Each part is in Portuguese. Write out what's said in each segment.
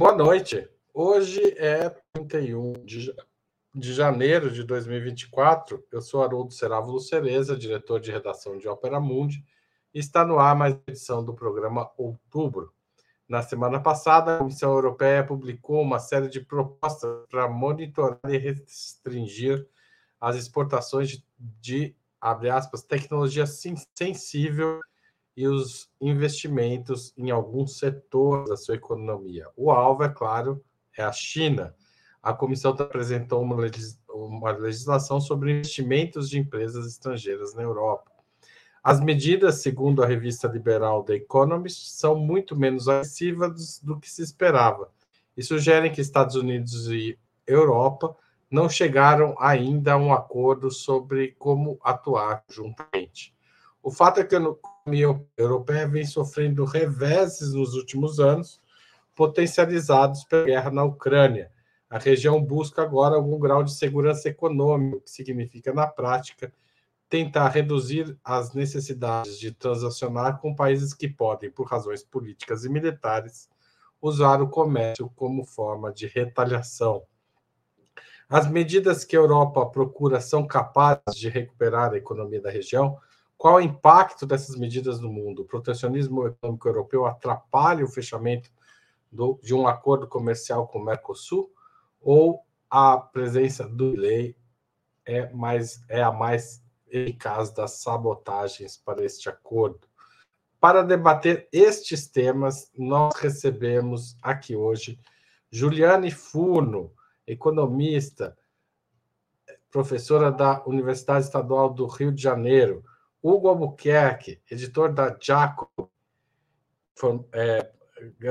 Boa noite. Hoje é 31 de, de janeiro de 2024. Eu sou Haroldo Serávulo Cereza, diretor de redação de Opera Mundi, e está no ar mais edição do programa Outubro. Na semana passada, a Comissão Europeia publicou uma série de propostas para monitorar e restringir as exportações de, de abre aspas, tecnologia sensível e os investimentos em alguns setores da sua economia. O alvo, é claro, é a China. A comissão apresentou uma, legis uma legislação sobre investimentos de empresas estrangeiras na Europa. As medidas, segundo a revista liberal The Economist, são muito menos agressivas do que se esperava e sugerem que Estados Unidos e Europa não chegaram ainda a um acordo sobre como atuar juntamente. O fato é que a economia europeia vem sofrendo reveses nos últimos anos, potencializados pela guerra na Ucrânia. A região busca agora algum grau de segurança econômica, o que significa, na prática, tentar reduzir as necessidades de transacionar com países que podem, por razões políticas e militares, usar o comércio como forma de retaliação. As medidas que a Europa procura são capazes de recuperar a economia da região, qual o impacto dessas medidas no mundo? O protecionismo econômico europeu atrapalha o fechamento do, de um acordo comercial com o Mercosul? Ou a presença do lei é, mais, é a mais eficaz das sabotagens para este acordo? Para debater estes temas, nós recebemos aqui hoje Juliane Furno, economista, professora da Universidade Estadual do Rio de Janeiro, Hugo Albuquerque, editor da Jaco, é,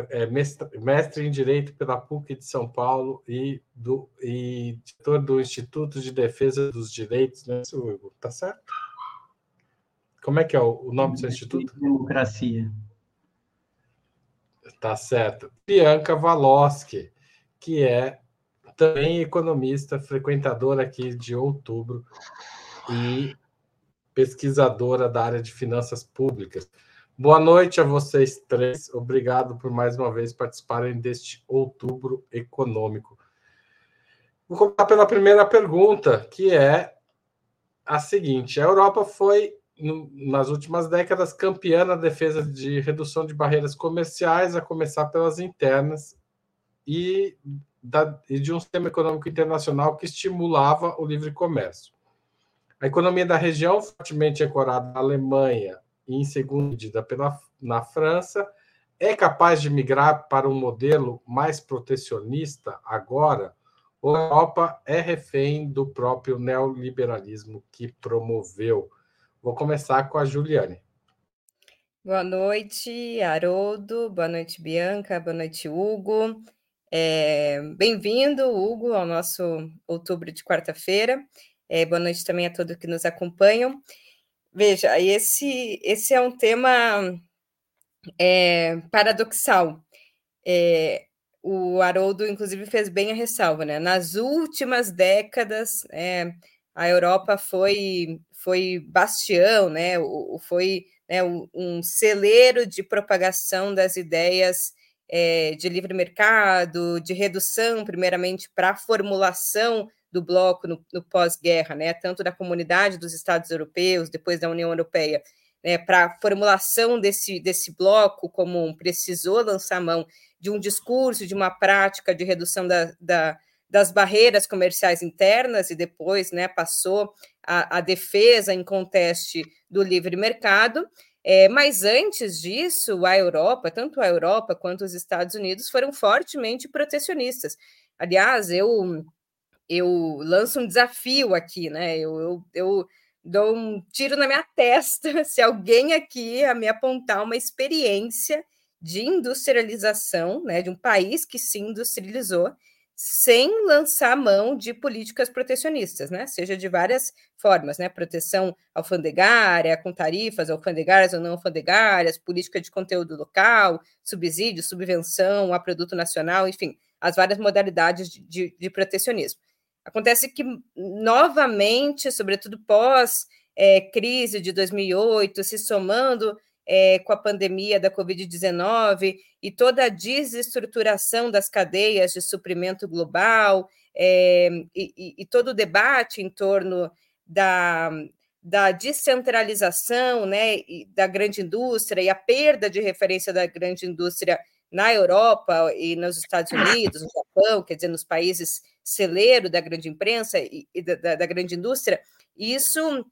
é mestre, mestre, em Direito pela PUC de São Paulo e, do, e editor do Instituto de Defesa dos Direitos, né, Hugo? Tá certo? Como é que é o, o nome do seu instituto? Democracia. Tá certo. Bianca Valoski, que é também economista, frequentadora aqui de outubro e pesquisadora da área de finanças públicas. Boa noite a vocês três. Obrigado por mais uma vez participarem deste outubro econômico. Vou começar pela primeira pergunta, que é a seguinte: a Europa foi, nas últimas décadas, campeã na defesa de redução de barreiras comerciais, a começar pelas internas, e, da, e de um sistema econômico internacional que estimulava o livre comércio. A economia da região, fortemente ancorada na Alemanha e em segunda medida pela, na França, é capaz de migrar para um modelo mais protecionista agora? Ou a Europa é refém do próprio neoliberalismo que promoveu? Vou começar com a Juliane. Boa noite, Haroldo. Boa noite, Bianca. Boa noite, Hugo. É, Bem-vindo, Hugo, ao nosso outubro de quarta-feira. É, boa noite também a todos que nos acompanham. Veja, esse, esse é um tema é, paradoxal. É, o Haroldo, inclusive, fez bem a ressalva, né? Nas últimas décadas, é, a Europa foi, foi bastião, né? O, foi né, um celeiro de propagação das ideias é, de livre mercado, de redução, primeiramente, para a formulação do bloco no, no pós-guerra, né, tanto da comunidade dos Estados europeus, depois da União Europeia, né, para a formulação desse, desse bloco comum, precisou lançar mão de um discurso, de uma prática de redução da, da, das barreiras comerciais internas e depois né, passou a, a defesa em conteste do livre mercado. É, mas antes disso, a Europa, tanto a Europa quanto os Estados Unidos, foram fortemente protecionistas. Aliás, eu eu lanço um desafio aqui, né? Eu, eu, eu dou um tiro na minha testa se alguém aqui a me apontar uma experiência de industrialização, né, de um país que se industrializou sem lançar mão de políticas protecionistas, né? Seja de várias formas, né? Proteção alfandegária, com tarifas alfandegárias ou não alfandegárias, política de conteúdo local, subsídio, subvenção a produto nacional, enfim, as várias modalidades de, de, de protecionismo. Acontece que, novamente, sobretudo pós é, crise de 2008, se somando é, com a pandemia da Covid-19 e toda a desestruturação das cadeias de suprimento global é, e, e, todo o debate em torno da, da descentralização né, da grande indústria e a perda de referência da grande indústria na Europa e nos Estados Unidos, no Japão, quer dizer, nos países celeiro da grande imprensa e, e da, da, grande indústria, isso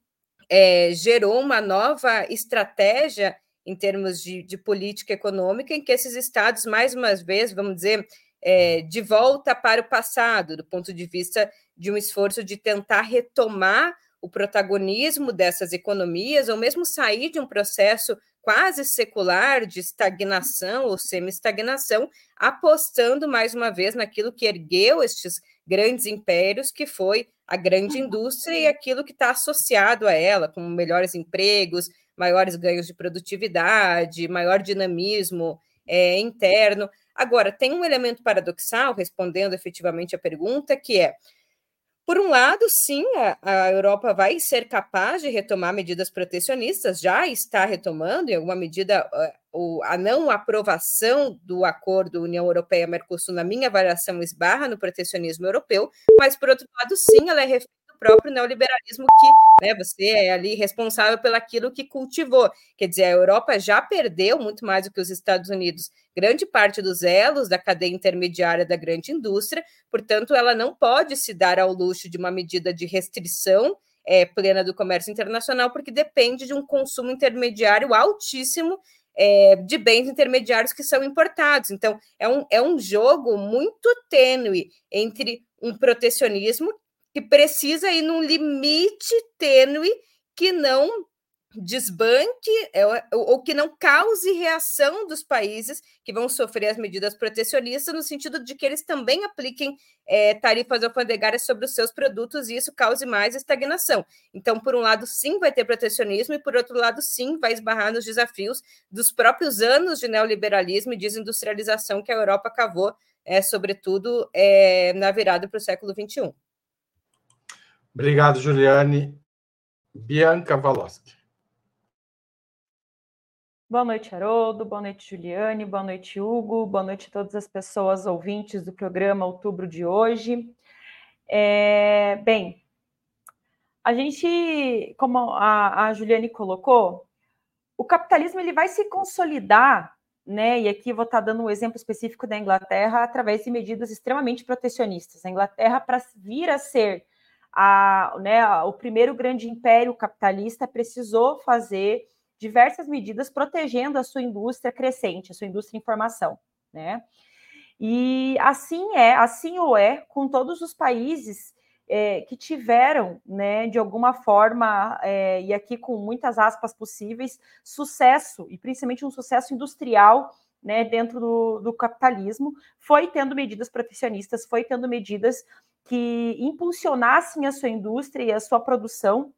é, gerou uma nova estratégia em termos de, de, política econômica, em que esses estados, mais uma vez, vamos dizer, é, de volta para o passado, do ponto de vista de um esforço de tentar retomar o protagonismo dessas economias, ou mesmo sair de um processo quase secular de estagnação ou semi-estagnação, apostando mais uma vez naquilo que ergueu estes grandes impérios, que foi a grande indústria e aquilo que está associado a ela, como melhores empregos, maiores ganhos de produtividade, maior dinamismo é, interno. Agora, tem um elemento paradoxal, respondendo efetivamente a pergunta, que é por um lado, sim, a, a, Europa vai ser capaz de retomar medidas protecionistas, já está retomando, em alguma medida, a, a não aprovação do acordo União Europeia-Mercosul, na minha avaliação, esbarra no protecionismo europeu, mas, por outro lado, sim, ela é refém próprio neoliberalismo que né, você é ali responsável pelaquilo que cultivou. Quer dizer, a Europa já perdeu muito mais do que os Estados Unidos grande parte dos elos da cadeia intermediária da grande indústria, portanto, ela não pode se dar ao luxo de uma medida de restrição é, plena do comércio internacional, porque depende de um consumo intermediário altíssimo é, de bens intermediários que são importados. Então, é um, é um jogo muito tênue entre um protecionismo que precisa ir num limite tênue que não desbanque é, ou que não cause reação dos países que vão sofrer as medidas protecionistas, no sentido de que eles também apliquem é, tarifas alfandegárias sobre os seus produtos e isso cause mais estagnação. Então, por um lado, sim, vai ter protecionismo, e por outro lado, sim, vai esbarrar nos desafios dos próprios anos de neoliberalismo e desindustrialização que a Europa cavou, é, sobretudo é, na virada para o século XXI. Obrigado, Juliane. Bianca Valoski. Boa noite, Haroldo. Boa noite, Juliane. Boa noite, Hugo. Boa noite a todas as pessoas ouvintes do programa Outubro de hoje. É, bem, a gente, como a, a Juliane colocou, o capitalismo ele vai se consolidar, né? E aqui vou estar dando um exemplo específico da Inglaterra através de medidas extremamente protecionistas. A Inglaterra, para vir a ser a, né, o primeiro grande império capitalista, precisou fazer diversas medidas protegendo a sua indústria crescente, a sua indústria em formação, né? E assim é, assim o é com todos os países é, que tiveram, né, de alguma forma, é, e aqui com muitas aspas possíveis, sucesso, e principalmente um sucesso industrial né, dentro do, do, capitalismo, foi tendo medidas protecionistas, foi tendo medidas que impulsionassem a sua indústria e a sua produção,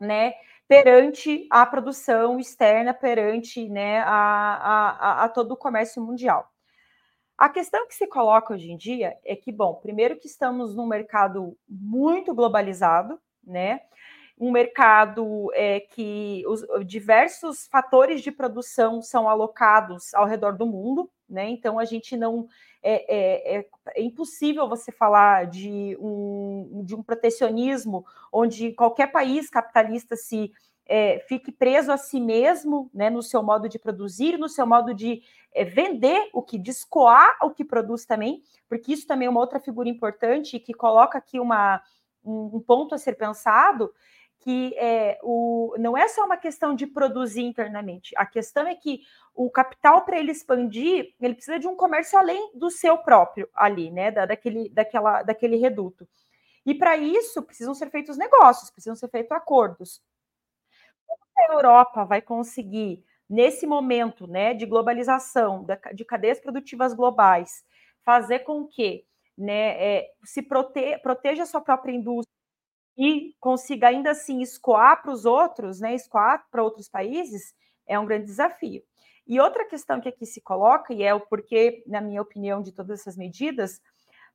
né, perante a produção externa, perante né, a, a, a todo o comércio mundial. A questão que se coloca hoje em dia é que, bom, primeiro que estamos num mercado muito globalizado, né? Um mercado é, que os diversos fatores de produção são alocados ao redor do mundo, né? Então a gente não é, é, é, é impossível você falar de um, de um protecionismo onde qualquer país capitalista se é, fique preso a si mesmo, né, no seu modo de produzir, no seu modo de é, vender o que, de escoar o que produz também, porque isso também é uma outra figura importante que coloca aqui uma, um, um ponto a ser pensado, que é, o, não é só uma questão de produzir internamente, a questão é que o capital, para ele expandir, ele precisa de um comércio além do seu próprio ali, né, da, daquele, daquela, daquele reduto. E para isso precisam ser feitos negócios, precisam ser feitos acordos. Como a Europa vai conseguir, nesse momento né, de globalização, de cadeias produtivas globais, fazer com que né, é, se prote proteja a sua própria indústria e consiga ainda assim escoar para os outros, né, escoar para outros países, é um grande desafio. E outra questão que aqui se coloca, e é o porquê, na minha opinião, de todas essas medidas,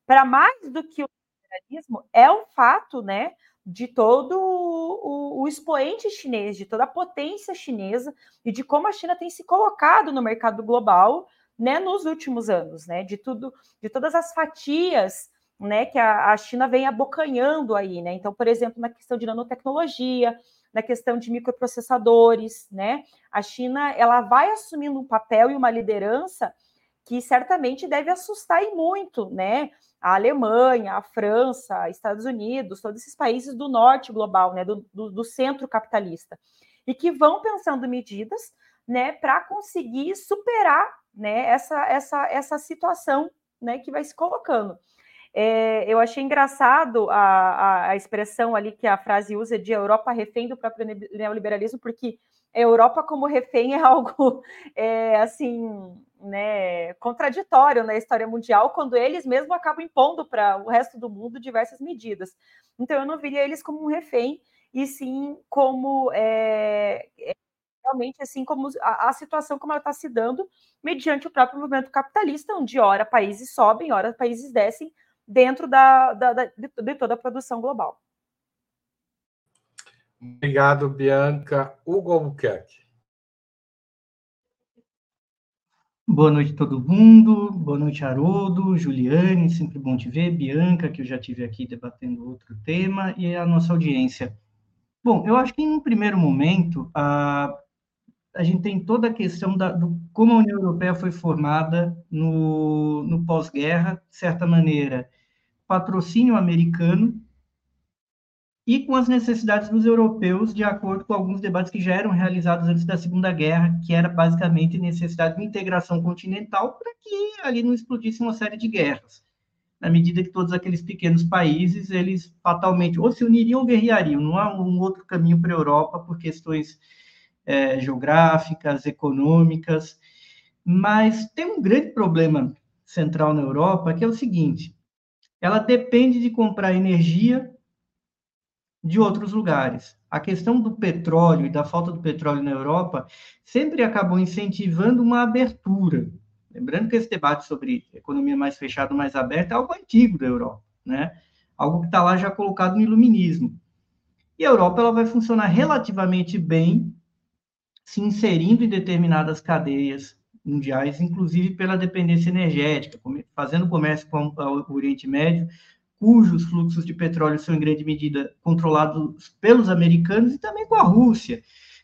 para mais do que o liberalismo, é o fato né, de todo o, o, expoente chinês, de toda a potência chinesa e de como a China tem se colocado no mercado global, né, nos últimos anos, né, de tudo, de todas as fatias, né, que a, a China vem abocanhando aí, né. Então, por exemplo, na questão de nanotecnologia, na questão de microprocessadores, né, a China ela vai assumindo um papel e uma liderança que certamente deve assustar e muito, né? A Alemanha, a França, Estados Unidos, todos esses países do norte global, né? Do, do, do centro capitalista, e que vão pensando medidas, né, para conseguir superar, né, essa, essa, essa situação, né, que vai se colocando. É, eu achei engraçado a, a, a, expressão ali que a frase usa de Europa refém do próprio neoliberalismo, porque a Europa como refém é algo é, assim né, contraditório na história mundial, quando eles mesmos acabam impondo para o resto do mundo diversas medidas. Então, eu não viria eles como um refém, e sim como é, é, realmente assim como a, a situação como ela está se dando mediante o próprio movimento capitalista, onde ora países sobem, ora países descem dentro da, da, da de, de toda a produção global. Obrigado, Bianca. Hugo Albuquerque. Boa noite a todo mundo, boa noite Haroldo, Juliane, sempre bom te ver, Bianca, que eu já tive aqui debatendo outro tema, e a nossa audiência. Bom, eu acho que em um primeiro momento, a, a gente tem toda a questão da, do como a União Europeia foi formada no, no pós-guerra, de certa maneira, patrocínio americano, e com as necessidades dos europeus, de acordo com alguns debates que já eram realizados antes da Segunda Guerra, que era basicamente necessidade de integração continental para que ali não explodisse uma série de guerras. Na medida que todos aqueles pequenos países, eles fatalmente ou se uniriam ou guerreariam, não há um outro caminho para a Europa por questões é, geográficas, econômicas, mas tem um grande problema central na Europa, que é o seguinte, ela depende de comprar energia de outros lugares. A questão do petróleo e da falta do petróleo na Europa sempre acabou incentivando uma abertura. Lembrando que esse debate sobre economia mais fechada, mais aberta, é algo antigo da Europa, né? Algo que está lá já colocado no iluminismo. E a Europa ela vai funcionar relativamente bem, se inserindo em determinadas cadeias mundiais, inclusive pela dependência energética, fazendo comércio com o Oriente Médio, cujos fluxos de petróleo são em grande medida controlados pelos americanos e também com a Rússia,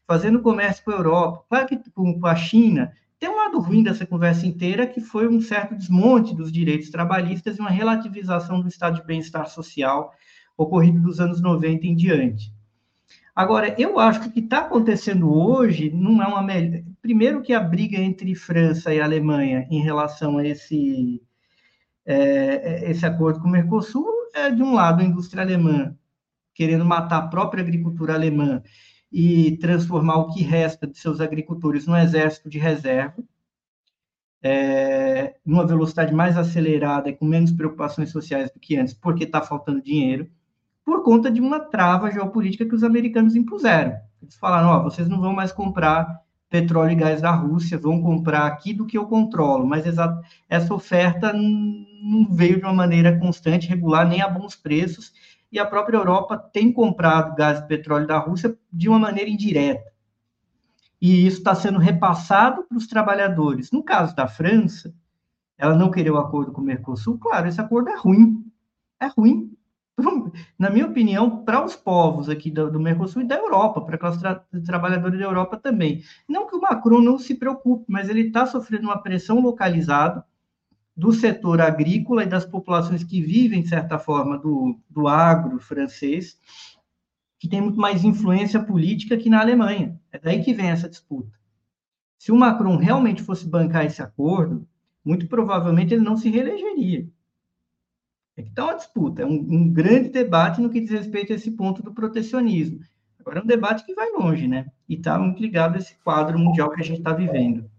fazendo comércio com a Europa, com a China. Tem um lado ruim dessa conversa inteira, que foi um certo desmonte dos direitos trabalhistas e uma relativização do estado de bem-estar social ocorrido dos anos 90 em diante. Agora, eu acho que o que está acontecendo hoje não é uma melhor. Primeiro, que a briga entre França e Alemanha em relação a esse é, é, esse acordo com o Mercosul é, de um lado, a indústria alemã querendo matar a própria agricultura alemã e transformar o que resta de seus agricultores num exército de reserva, é, numa velocidade mais acelerada e com menos preocupações sociais do que antes, porque está faltando dinheiro, por conta de uma trava geopolítica que os americanos impuseram. Eles falaram: ó, vocês não vão mais comprar petróleo e gás da Rússia, vão comprar aqui do que eu controlo, mas essa oferta não veio de uma maneira constante, regular, nem a bons preços, e a própria Europa tem comprado gás e petróleo da Rússia de uma maneira indireta. E isso está sendo repassado para os trabalhadores. No caso da França, ela não querer o acordo com o Mercosul, claro, esse acordo é ruim. É ruim na minha opinião, para os povos aqui do, do, Mercosul e da Europa, para a classe tra trabalhadora da Europa também. Não que o Macron não se preocupe, mas ele está sofrendo uma pressão localizada do setor agrícola e das populações que vivem, de certa forma, do, do agro francês, que tem muito mais influência política que na Alemanha. É daí que vem essa disputa. Se o Macron realmente fosse bancar esse acordo, muito provavelmente ele não se reelegeria. É que está uma disputa, é um, um, grande debate no que diz respeito a esse ponto do protecionismo. Agora, é um debate que vai longe, né? E está muito ligado a esse quadro mundial que a gente está vivendo.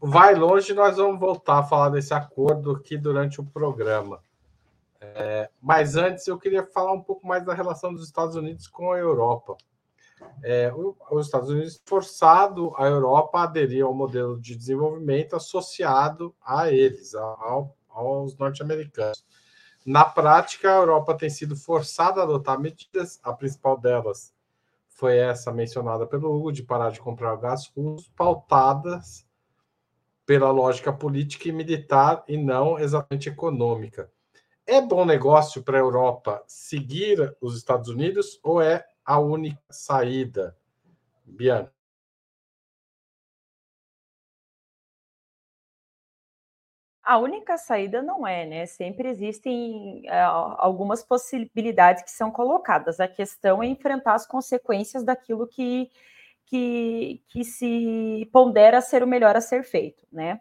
Vai longe, nós vamos voltar a falar desse acordo aqui durante o programa. É, mas antes, eu queria falar um pouco mais da relação dos Estados Unidos com a Europa. É, os Estados Unidos forçado a Europa a aderir ao modelo de desenvolvimento associado a eles, ao aos norte-americanos. Na prática, a Europa tem sido forçada a adotar medidas, a principal delas foi essa mencionada pelo Hugo, de parar de comprar gás russo, pautadas pela lógica política e militar e não exatamente econômica. É bom negócio para a Europa seguir os Estados Unidos ou é a única saída? Bianca. A única saída não é, né? Sempre existem é, algumas possibilidades que são colocadas. A questão é enfrentar as consequências daquilo que, que, que se pondera ser o melhor a ser feito, né?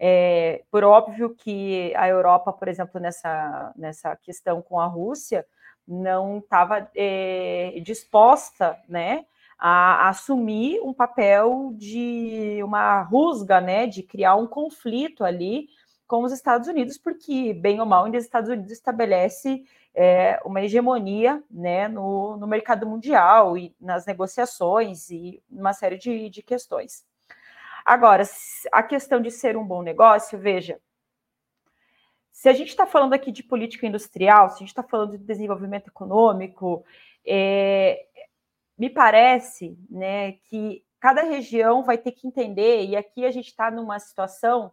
É, por óbvio que a Europa, por exemplo, nessa, nessa questão com a Rússia, não estava é, disposta, né, a, a, assumir um papel de uma rusga, né, de criar um conflito ali com os Estados Unidos, porque, bem ou mal, ainda os Estados Unidos estabelece é, uma hegemonia né, no, no, mercado mundial e nas negociações e uma série de, de questões. Agora, a questão de ser um bom negócio, veja, se a gente está falando aqui de política industrial, se a gente está falando de desenvolvimento econômico, é, me parece né, que cada região vai ter que entender, e aqui a gente está numa situação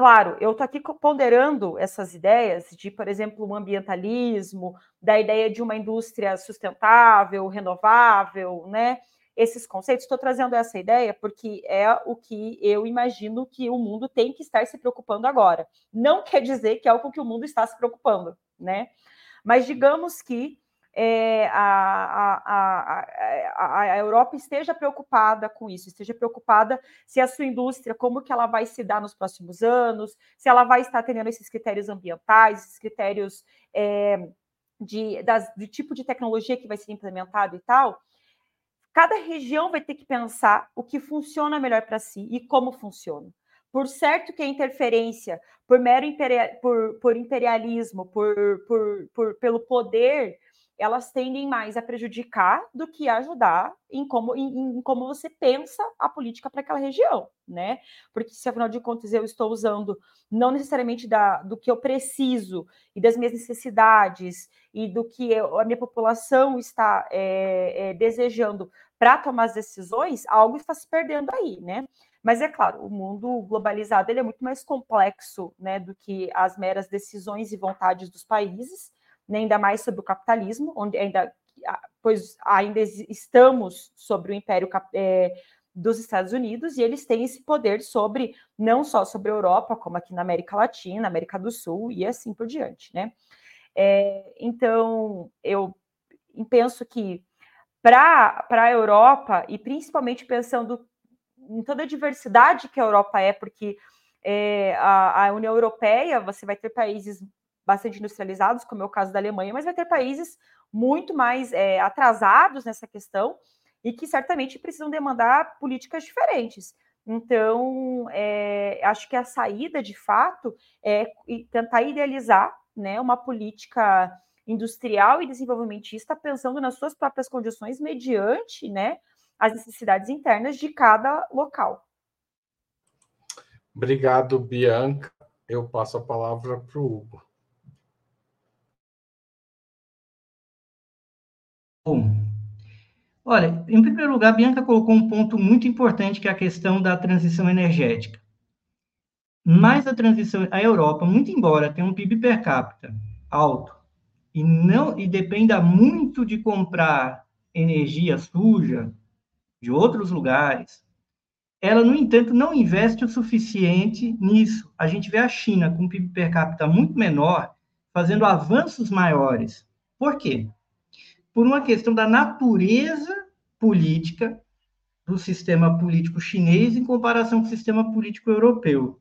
Claro, eu estou aqui ponderando essas ideias de, por exemplo, um ambientalismo, da ideia de uma indústria sustentável, renovável, né? Esses conceitos, estou trazendo essa ideia porque é o que eu imagino que o mundo tem que estar se preocupando agora. Não quer dizer que é algo que o mundo está se preocupando, né? Mas digamos que é, a, a, a, a, Europa esteja preocupada com isso, esteja preocupada se a sua indústria, como que ela vai se dar nos próximos anos, se ela vai estar tendo esses critérios ambientais, esses critérios é, de, das, do tipo de tecnologia que vai ser implementado e tal, cada região vai ter que pensar o que funciona melhor para si e como funciona. Por certo que a interferência por mero imperial, por, por imperialismo, por, por, por, pelo poder elas tendem mais a prejudicar do que ajudar em como, em, em como você pensa a política para aquela região, né? Porque se afinal de contas eu estou usando não necessariamente da, do que eu preciso e das minhas necessidades e do que eu, a minha população está é, é, desejando para tomar as decisões, algo está se perdendo aí, né? Mas é claro, o mundo globalizado ele é muito mais complexo, né, do que as meras decisões e vontades dos países né, ainda mais sobre o capitalismo, onde ainda, pois ainda estamos sobre o império é, dos Estados Unidos e eles têm esse poder sobre não só sobre a Europa, como aqui na América Latina, América do Sul e assim por diante, né? É, então eu penso que para a Europa e principalmente pensando em toda a diversidade que a Europa é, porque é, a, a União Europeia você vai ter países bastante industrializados, como é o caso da Alemanha, mas vai ter países muito mais é, atrasados nessa questão e que certamente precisam demandar políticas diferentes. Então, é, acho que a saída, de fato, é tentar idealizar né, uma política industrial e desenvolvimentista pensando nas suas próprias condições mediante né, as necessidades internas de cada local. Obrigado, Bianca. Eu passo a palavra para o Hugo. Bom, olha, em primeiro lugar, Bianca colocou um ponto muito importante que é a questão da transição energética. Mas a transição, a Europa, muito embora tenha um PIB per capita alto e não e dependa muito de comprar energia suja de outros lugares, ela, no entanto, não investe o suficiente nisso. A gente vê a China com um PIB per capita muito menor, fazendo avanços maiores. Por quê? Por uma questão da natureza política do sistema político chinês em comparação com o sistema político europeu.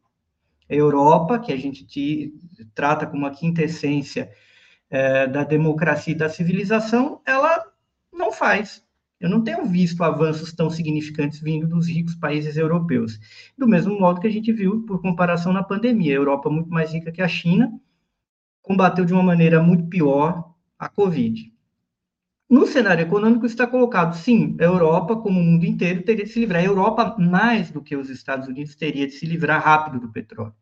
A Europa, que a gente te, trata como a quintessência é, da democracia e da civilização, ela não faz. Eu não tenho visto avanços tão significantes vindo dos ricos países europeus. Do mesmo modo que a gente viu, por comparação, na pandemia. A Europa, muito mais rica que a China, combateu de uma maneira muito pior a Covid. No cenário econômico está colocado, sim, a Europa, como o mundo inteiro, teria de se livrar. A Europa, mais do que os Estados Unidos, teria de se livrar rápido do petróleo.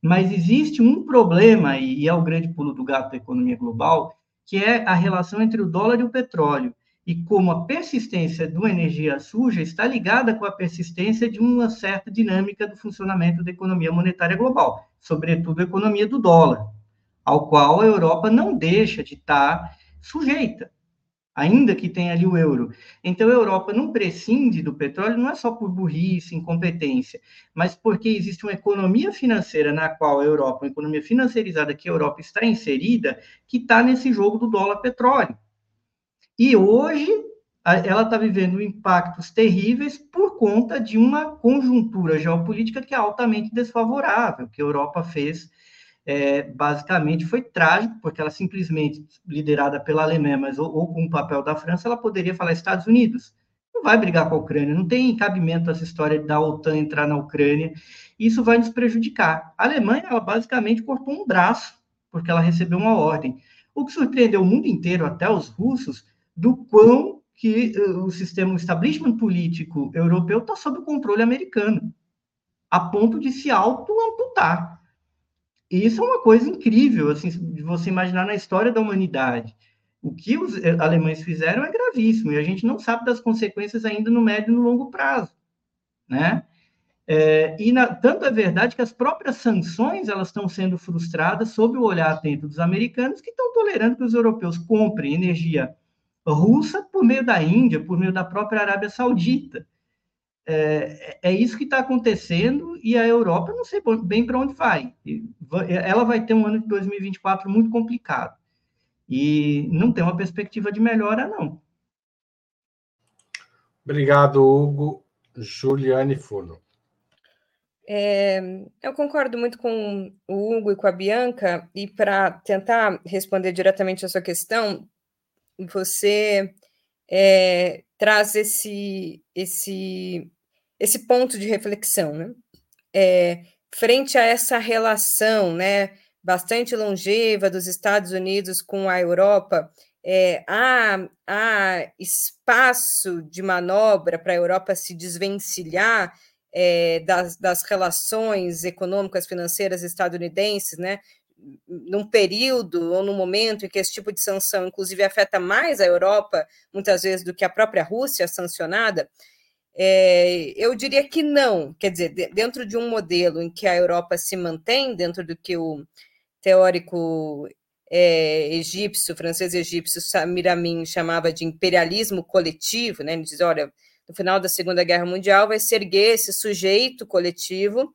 Mas existe um problema, e é o grande pulo do gato da economia global, que é a relação entre o dólar e o petróleo. E como a persistência de uma energia suja está ligada com a persistência de uma certa dinâmica do funcionamento da economia monetária global, sobretudo a economia do dólar, ao qual a Europa não deixa de estar sujeita ainda que tenha ali o euro. Então, a Europa não prescinde do petróleo, não é só por burrice, incompetência, mas porque existe uma economia financeira na qual a Europa, uma economia financiarizada que a Europa está inserida, que está nesse jogo do dólar-petróleo. E hoje, ela está vivendo impactos terríveis por conta de uma conjuntura geopolítica que é altamente desfavorável, que a Europa fez é, basicamente foi trágico, porque ela simplesmente, liderada pela Alemanha, mas ou, ou, com o papel da França, ela poderia falar Estados Unidos. Não vai brigar com a Ucrânia, não tem cabimento essa história da OTAN entrar na Ucrânia. Isso vai nos prejudicar. A Alemanha, ela basicamente cortou um braço, porque ela recebeu uma ordem. O que surpreendeu o mundo inteiro, até os russos, do quão que uh, o sistema, o establishment político europeu está sob o controle americano, a ponto de se auto-amputar. E isso é uma coisa incrível, assim, de você imaginar na história da humanidade. O que os eh, alemães fizeram é gravíssimo, e a gente não sabe das consequências ainda no médio e no longo prazo, né? É, e na, tanto é verdade que as próprias sanções elas estão sendo frustradas sob o olhar atento dos americanos que estão tolerando que os europeus comprem energia russa por meio da Índia, por meio da própria Arábia Saudita. É, é isso que está acontecendo e a Europa não sei bem para onde vai. Ela vai ter um ano de 2024 muito complicado e não tem uma perspectiva de melhora, não. Obrigado, Hugo. Juliane Funo. É, eu concordo muito com o Hugo e com a Bianca, e para tentar responder diretamente a sua questão, você é, traz esse, esse esse ponto de reflexão, né? É, frente a essa relação, né, bastante longeva dos Estados Unidos com a Europa, é, há, há espaço de manobra para a Europa se desvencilhar é, das, das relações econômicas financeiras estadunidenses, né? num período ou num momento em que esse tipo de sanção, inclusive, afeta mais a Europa, muitas vezes, do que a própria Rússia sancionada, é, eu diria que não. Quer dizer, dentro de um modelo em que a Europa se mantém, dentro do que o teórico é, egípcio, francês egípcio, Samir Amin chamava de imperialismo coletivo, né? Ele diz: olha, no final da Segunda Guerra Mundial vai se erguer esse sujeito coletivo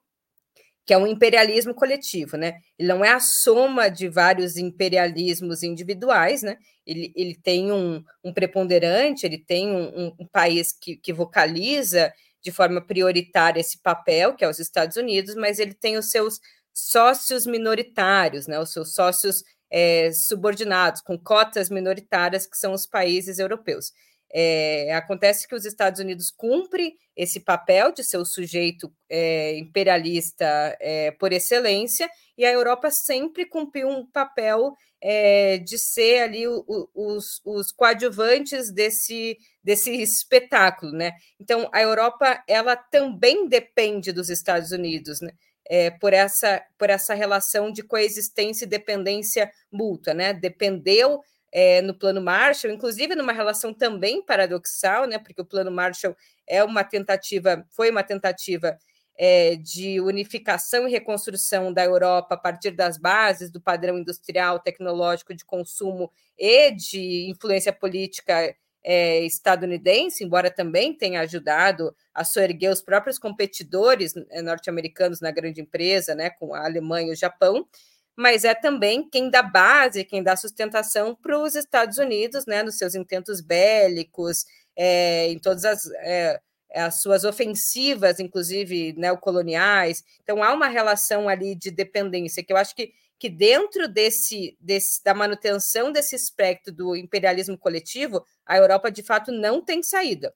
que é um imperialismo coletivo, né? Ele não é a soma de vários imperialismos individuais, né? Ele, ele tem um, um preponderante, ele tem um, um país que, que vocaliza de forma prioritária esse papel, que é os Estados Unidos, mas ele tem os seus sócios minoritários, né? Os seus sócios é, subordinados, com cotas minoritárias, que são os países europeus. É, acontece que os Estados Unidos cumpre esse papel de ser o sujeito é, imperialista é, por excelência, e a Europa sempre cumpriu um papel é, de ser ali o, o, os, os coadjuvantes desse, desse espetáculo, né? Então, a Europa, ela também depende dos Estados Unidos, né? É, por, essa, por essa relação de coexistência e dependência mútua, né? Dependeu é, no Plano Marshall, inclusive numa relação também paradoxal, né? Porque o Plano Marshall é uma tentativa, foi uma tentativa é, de unificação e reconstrução da Europa a partir das bases do padrão industrial, tecnológico de consumo e de influência política é, estadunidense, embora também tenha ajudado a soerguer os próprios competidores é, norte-americanos na grande empresa, né, com a Alemanha e o Japão mas é também quem dá base, quem dá sustentação para os Estados Unidos, né, nos seus intentos bélicos, é, em todas as, é, as suas ofensivas, inclusive neocoloniais. Então, há uma relação ali de dependência que eu acho que, que dentro desse, desse, da manutenção desse espectro do imperialismo coletivo, a Europa, de fato, não tem saída.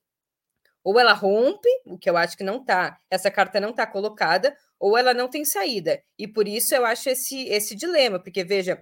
Ou ela rompe, o que eu acho que não está, essa carta não está colocada, ou ela não tem saída. E por isso eu acho esse, esse dilema, porque veja,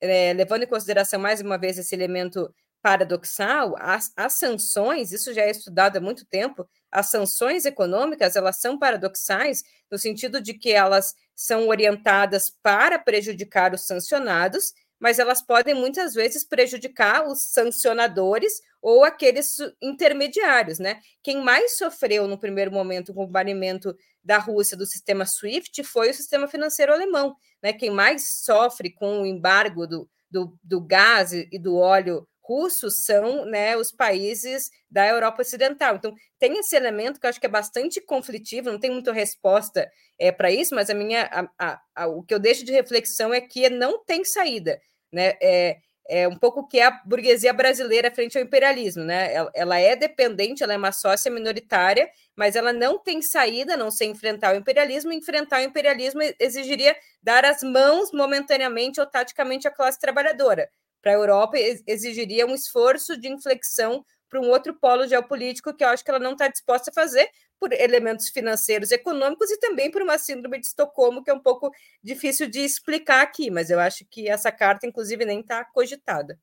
é, levando em consideração mais uma vez esse elemento paradoxal, as, as sanções, isso já é estudado há muito tempo, as sanções econômicas elas são paradoxais no sentido de que elas são orientadas para prejudicar os sancionados, mas elas podem muitas vezes prejudicar os sancionadores ou aqueles intermediários, né? Quem mais sofreu no primeiro momento com o banimento da Rússia do sistema SWIFT foi o sistema financeiro alemão, né? Quem mais sofre com o embargo do, do, do gás e do óleo russos são né, os países da Europa Ocidental. Então, tem esse elemento que eu acho que é bastante conflitivo, não tem muita resposta é, para isso, mas a minha, a, a, a, o que eu deixo de reflexão é que não tem saída. Né? É, é um pouco que é a burguesia brasileira frente ao imperialismo, né? Ela, ela, é dependente, ela é uma sócia minoritária, mas ela não tem saída, não ser enfrentar o imperialismo. Enfrentar o imperialismo exigiria dar as mãos momentaneamente ou taticamente à classe trabalhadora para a Europa exigiria um esforço de inflexão para um outro polo geopolítico que eu acho que ela não está disposta a fazer por elementos financeiros, econômicos e também por uma síndrome de Estocolmo que é um pouco difícil de explicar aqui, mas eu acho que essa carta, inclusive, nem está cogitada.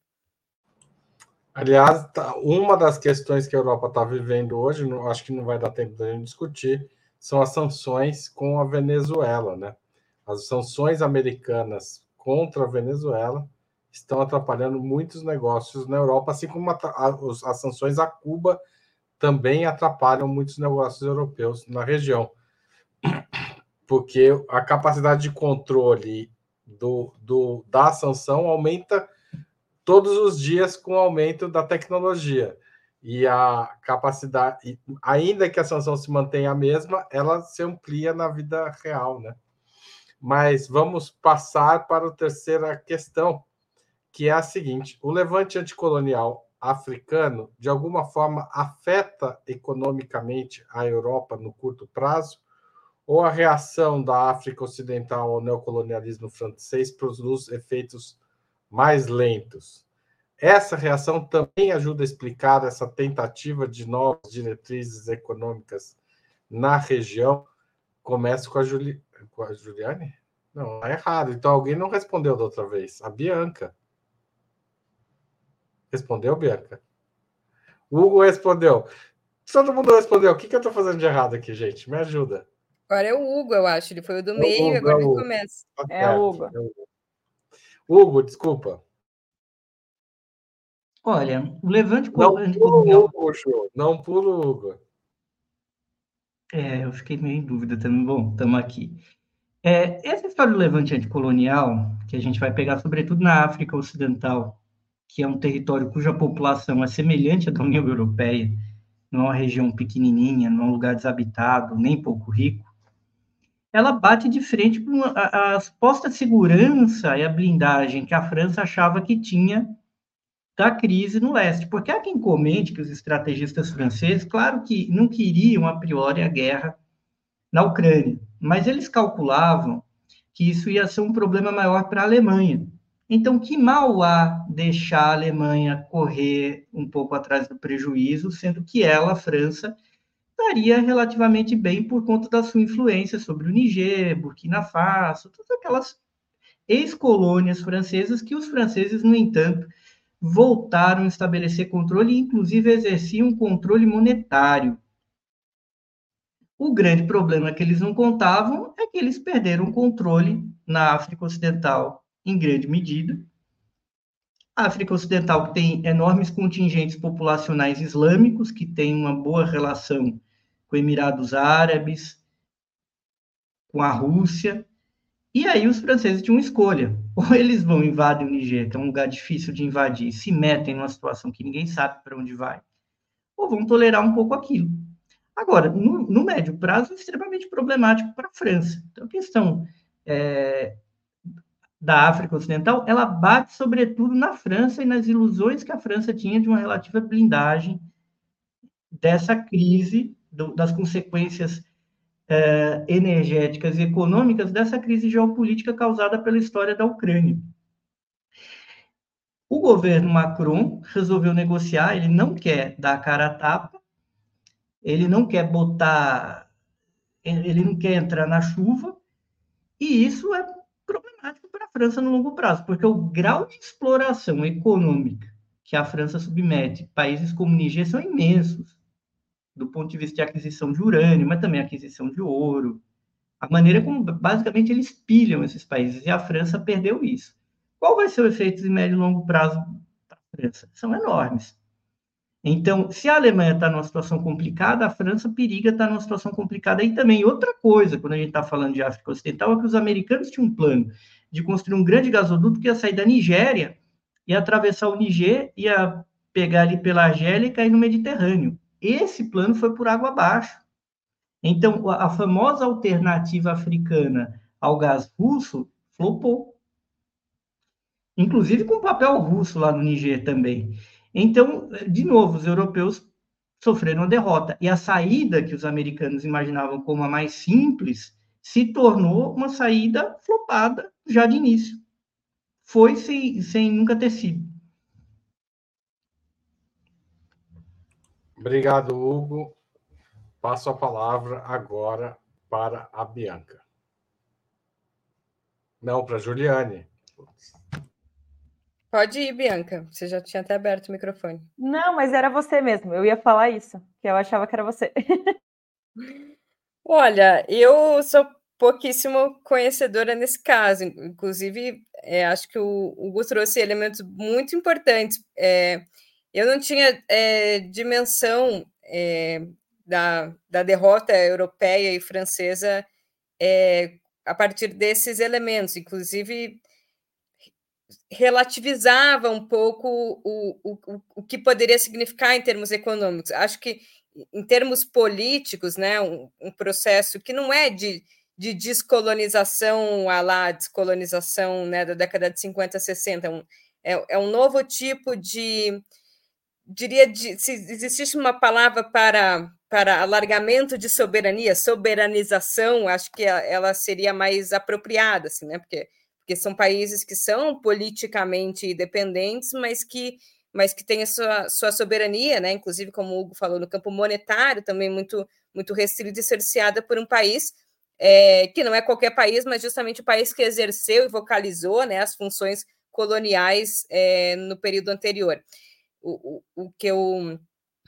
Aliás, tá, uma das questões que a Europa está vivendo hoje, acho que não vai dar tempo da gente discutir, são as sanções com a Venezuela, né? As sanções americanas contra a Venezuela estão atrapalhando muitos negócios na Europa, assim como as sanções a Cuba também atrapalham muitos negócios europeus na região, porque a capacidade de controle do, do, da sanção aumenta todos os dias com o aumento da tecnologia. E a capacidade, ainda que a sanção se mantenha a mesma, ela se amplia na vida real, né? Mas vamos passar para a terceira questão, que é a seguinte: o levante anticolonial africano, de alguma forma, afeta economicamente a Europa no curto prazo? Ou a reação da África Ocidental ao neocolonialismo francês produz efeitos mais lentos? Essa reação também ajuda a explicar essa tentativa de novas diretrizes econômicas na região. Começo com a, Juli... com a Juliane? Não, é errado. Então alguém não respondeu da outra vez. A Bianca. Respondeu, Bianca? O Hugo respondeu. Todo mundo respondeu. O que, que eu estou fazendo de errado aqui, gente? Me ajuda. Agora é o Hugo, eu acho. Ele foi o do meio, Hugo, agora é ele começa. Tá é o Hugo. É o Hugo, desculpa. Olha, o levante não pulo Hugo. Não pulo Hugo. É, eu fiquei meio em dúvida também. Bom, estamos aqui. É, essa história do levante anticolonial, que a gente vai pegar sobretudo na África Ocidental, que é um território cuja população é semelhante à da União Europeia, não é uma região pequenininha, não é um lugar desabitado, nem pouco rico, ela bate de frente com a, a suposta segurança e a blindagem que a França achava que tinha da crise no leste. Porque há quem comente que os estrategistas franceses, claro que não queriam a priori a guerra na Ucrânia, mas eles calculavam que isso ia ser um problema maior para a Alemanha, então, que mal há deixar a Alemanha correr um pouco atrás do prejuízo, sendo que ela, a França, estaria relativamente bem por conta da sua influência sobre o Niger, Burkina Faso, todas aquelas ex-colônias francesas que os franceses, no entanto, voltaram a estabelecer controle e, inclusive, exerciam um controle monetário. O grande problema que eles não contavam é que eles perderam o controle na África Ocidental em grande medida. A África Ocidental tem enormes contingentes populacionais islâmicos, que tem uma boa relação com Emirados Árabes, com a Rússia. E aí os franceses tinham uma escolha. Ou eles vão invadir o Niger, que é um lugar difícil de invadir, se metem numa situação que ninguém sabe para onde vai, ou vão tolerar um pouco aquilo. Agora, no, no médio prazo, é extremamente problemático para a França. Então, a questão é, da África Ocidental, ela bate sobretudo na França e nas ilusões que a França tinha de uma relativa blindagem dessa crise, do, das consequências eh, energéticas e econômicas dessa crise geopolítica causada pela história da Ucrânia. O governo Macron resolveu negociar, ele não quer dar a cara a tapa, ele não quer botar, ele não quer entrar na chuva, e isso é França no longo prazo, porque o grau de exploração econômica que a França submete países como Níger são imensos. do ponto de vista de aquisição de urânio, mas também aquisição de ouro, a maneira como basicamente eles pilham esses países, e a França perdeu isso. Qual vai ser o efeito de médio e longo prazo da França? São enormes. Então, se a Alemanha está numa situação complicada, a França periga estar tá numa situação complicada aí também. Outra coisa, quando a gente está falando de África Ocidental, é que os americanos tinham um plano de construir um grande gasoduto que ia sair da Nigéria, ia atravessar o Niger, ia pegar ali pela Argélia e cair no Mediterrâneo. Esse plano foi por água abaixo. Então, a famosa alternativa africana ao gás russo flopou. Inclusive com o papel russo lá no Niger também. Então, de novo, os europeus sofreram a derrota. E a saída que os americanos imaginavam como a mais simples se tornou uma saída flopada já de início. Foi sem, sem nunca ter sido. Obrigado, Hugo. Passo a palavra agora para a Bianca. Não, para a Juliane. Pode ir, Bianca. Você já tinha até aberto o microfone. Não, mas era você mesmo. Eu ia falar isso, que eu achava que era você. Olha, eu sou pouquíssimo conhecedora nesse caso. Inclusive, é, acho que o Hugo trouxe elementos muito importantes. É, eu não tinha é, dimensão é, da, da derrota europeia e francesa é, a partir desses elementos, inclusive relativizava um pouco o, o, o que poderia significar em termos econômicos. Acho que, em termos políticos, né, um, um processo que não é de, de descolonização a lá, descolonização né, da década de 50, 60, um, é, é um novo tipo de diria, de, se existisse uma palavra para, para alargamento de soberania, soberanização, acho que ela seria mais apropriada, assim, né? Porque, porque são países que são politicamente independentes, mas que mas que têm a sua, sua soberania, né? Inclusive, como o Hugo falou, no campo monetário também muito muito restrita e cerceada por um país é, que não é qualquer país, mas justamente o país que exerceu e vocalizou né, as funções coloniais é, no período anterior o, o, que eu,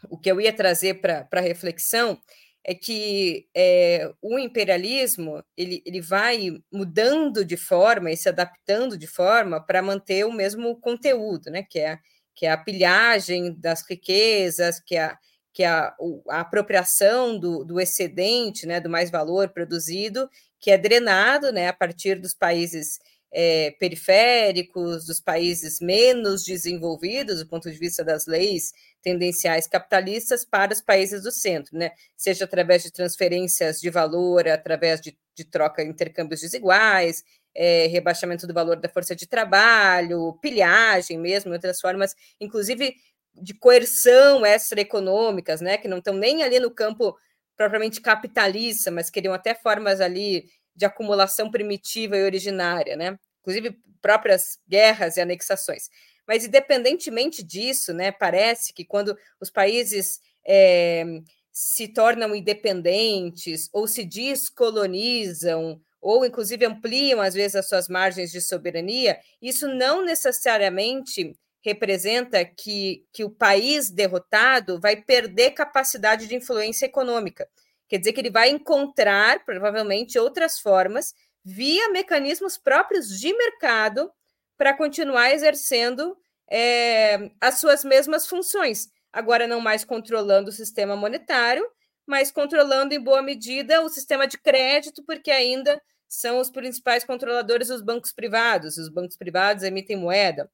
o que eu ia trazer para reflexão é que é, o imperialismo ele, ele vai mudando de forma e se adaptando de forma para manter o mesmo conteúdo, né? que, é, que é a pilhagem das riquezas, que é, que é a, a apropriação do, do excedente, né? do mais valor produzido, que é drenado né? a partir dos países é, periféricos, dos países menos desenvolvidos, do ponto de vista das leis tendenciais capitalistas, para os países do centro, né? seja através de transferências de valor, através de, de troca, intercâmbios desiguais, é, rebaixamento do valor da força de trabalho, pilhagem mesmo, outras formas, inclusive de coerção extraeconômicas, né, que não estão nem ali no campo propriamente capitalista, mas queriam até formas ali de acumulação primitiva e originária, né? Inclusive próprias guerras e anexações. Mas independentemente disso, né, parece que quando os países é, se tornam independentes ou se descolonizam ou inclusive ampliam às vezes as suas margens de soberania, isso não necessariamente representa que, que o país derrotado vai perder capacidade de influência econômica. Quer dizer que ele vai encontrar, provavelmente, outras formas, via mecanismos próprios de mercado, para continuar exercendo é, as suas mesmas funções. Agora, não mais controlando o sistema monetário, mas controlando em boa medida o sistema de crédito, porque ainda são os principais controladores dos bancos privados. Os bancos privados emitem moeda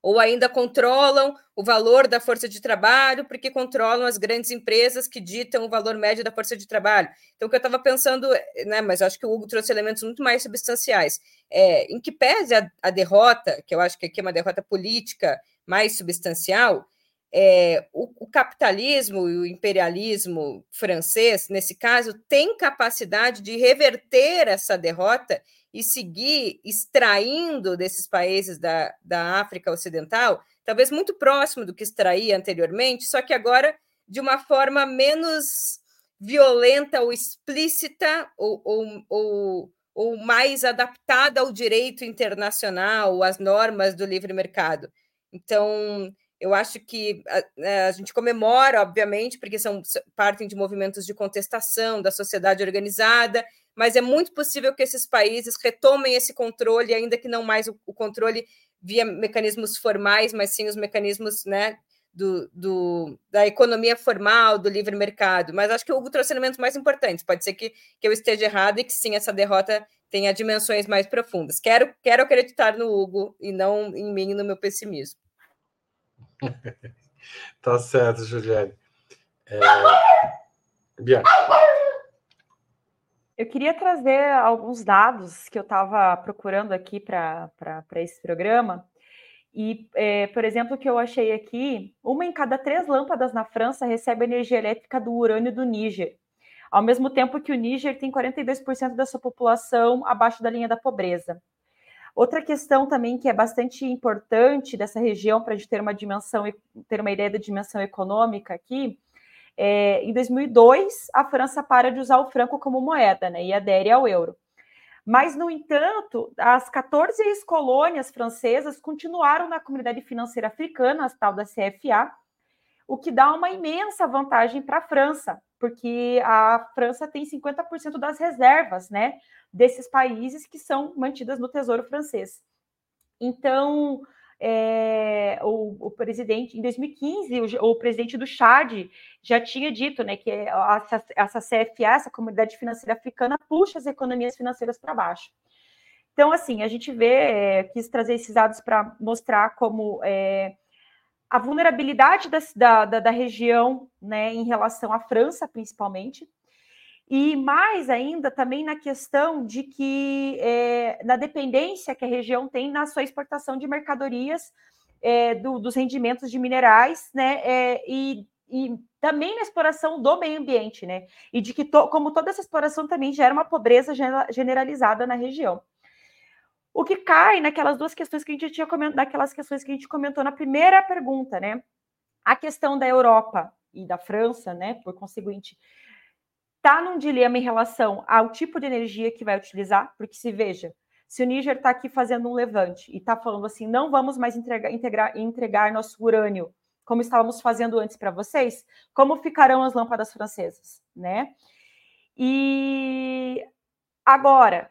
ou ainda controlam o valor da força de trabalho, porque controlam as grandes empresas que ditam o valor médio da força de trabalho. Então, o que eu estava pensando, né, mas acho que o Hugo trouxe elementos muito mais substanciais, é, em que pese a, a derrota, que eu acho que aqui é uma derrota política mais substancial, é, o, o, capitalismo e o imperialismo francês, nesse caso, tem capacidade de reverter essa derrota e seguir extraindo desses países da, da África Ocidental, talvez muito próximo do que extraía anteriormente, só que agora de uma forma menos violenta ou explícita ou, ou, ou, ou mais adaptada ao direito internacional, às normas do livre mercado. Então, eu acho que a, a, gente comemora, obviamente, porque são partem de movimentos de contestação da sociedade organizada, mas é muito possível que esses países retomem esse controle, ainda que não mais o, o controle via mecanismos formais, mas sim os mecanismos né, do, do, da economia formal, do livre mercado. Mas acho que o trouxe elementos mais importantes. Pode ser que, que eu esteja errado e que sim, essa derrota tenha dimensões mais profundas. Quero, quero acreditar no Hugo e não em mim e no meu pessimismo. tá certo, Juliane. É... Bianca. Eu queria trazer alguns dados que eu estava procurando aqui para esse programa. E, é, por exemplo, que eu achei aqui, uma em cada três lâmpadas na França recebe energia elétrica do urânio do Níger, ao mesmo tempo que o Níger tem 42% da sua população abaixo da linha da pobreza. Outra questão também que é bastante importante dessa região para a gente ter uma dimensão, ter uma ideia da dimensão econômica aqui, é, em 2002 a França para de usar o franco como moeda, né, e adere ao euro. Mas, no entanto, as 14 ex-colônias francesas continuaram na comunidade financeira africana, a tal da CFA, o que dá uma imensa vantagem para a França, porque a França tem 50% das reservas, né, desses países que são mantidas no Tesouro francês. Então, é, o, o, presidente, em 2015, o, o, presidente do Chad já tinha dito né, que essa, essa CFA, essa Comunidade Financeira Africana, puxa as economias financeiras para baixo. Então, assim, a gente vê, é, quis trazer esses dados para mostrar como é, a vulnerabilidade da, da, da região né, em relação à França, principalmente, e mais ainda também na questão de que é, na dependência que a região tem na sua exportação de mercadorias é, do, dos rendimentos de minerais, né? É, e, e, também na exploração do meio ambiente, né? E de que to, como toda essa exploração também gera uma pobreza generalizada na região. O que cai naquelas duas questões que a gente tinha comentado, naquelas questões que a gente comentou na primeira pergunta, né? A questão da Europa e da França, né? Por conseguinte, está num dilema em relação ao tipo de energia que vai utilizar, porque se veja, se o Níger está aqui fazendo um levante e está falando assim, não vamos mais entregar, integrar, entregar nosso urânio como estávamos fazendo antes para vocês, como ficarão as lâmpadas francesas, né? E agora,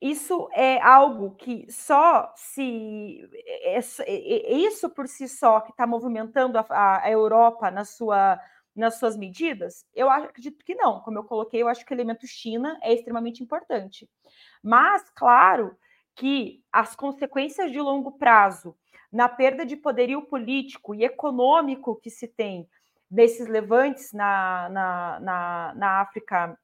isso é algo que só se é, é, é isso por si só que está movimentando a, Europa na sua nas suas medidas? Eu acredito que não. Como eu coloquei, eu acho que o elemento China é extremamente importante. Mas, claro, que as consequências de longo prazo na perda de poderio político e econômico que se tem nesses levantes na, na, na, na África,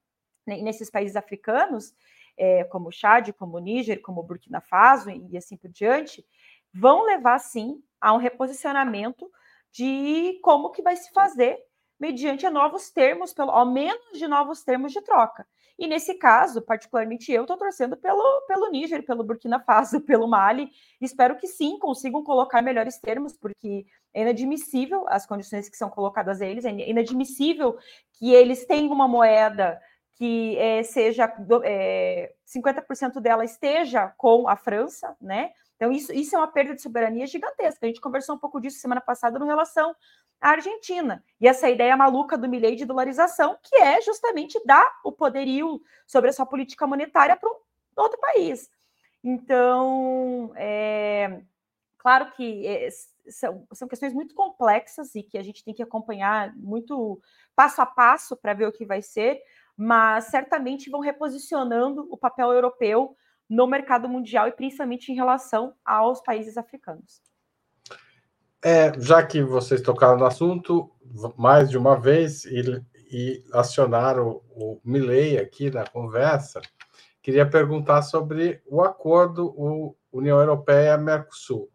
nesses países africanos, é, como o Chad, como o Níger, como o Burkina Faso e assim por diante, vão levar sim a um reposicionamento de como que vai se fazer mediante novos termos, pelo, ao menos de novos termos de troca. E nesse caso, particularmente eu, estou torcendo pelo, pelo Níger, pelo Burkina Faso, pelo Mali. Espero que sim consigam colocar melhores termos, porque é inadmissível as condições que são colocadas a eles, é inadmissível que eles tenham uma moeda que é, seja é, 50% dela esteja com a França, né? Então, isso, isso é uma perda de soberania gigantesca. A gente conversou um pouco disso semana passada no relação à Argentina. E essa ideia maluca do milhão de dolarização, que é justamente dar o poderio sobre a sua política monetária para um outro país. Então, é, claro que é, são, são questões muito complexas e que a gente tem que acompanhar muito passo a passo para ver o que vai ser, mas certamente vão reposicionando o papel europeu no mercado mundial e principalmente em relação aos países africanos. É, já que vocês tocaram no assunto mais de uma vez e, e acionaram o, o Milley aqui na conversa, queria perguntar sobre o acordo o União Europeia-Mercosul.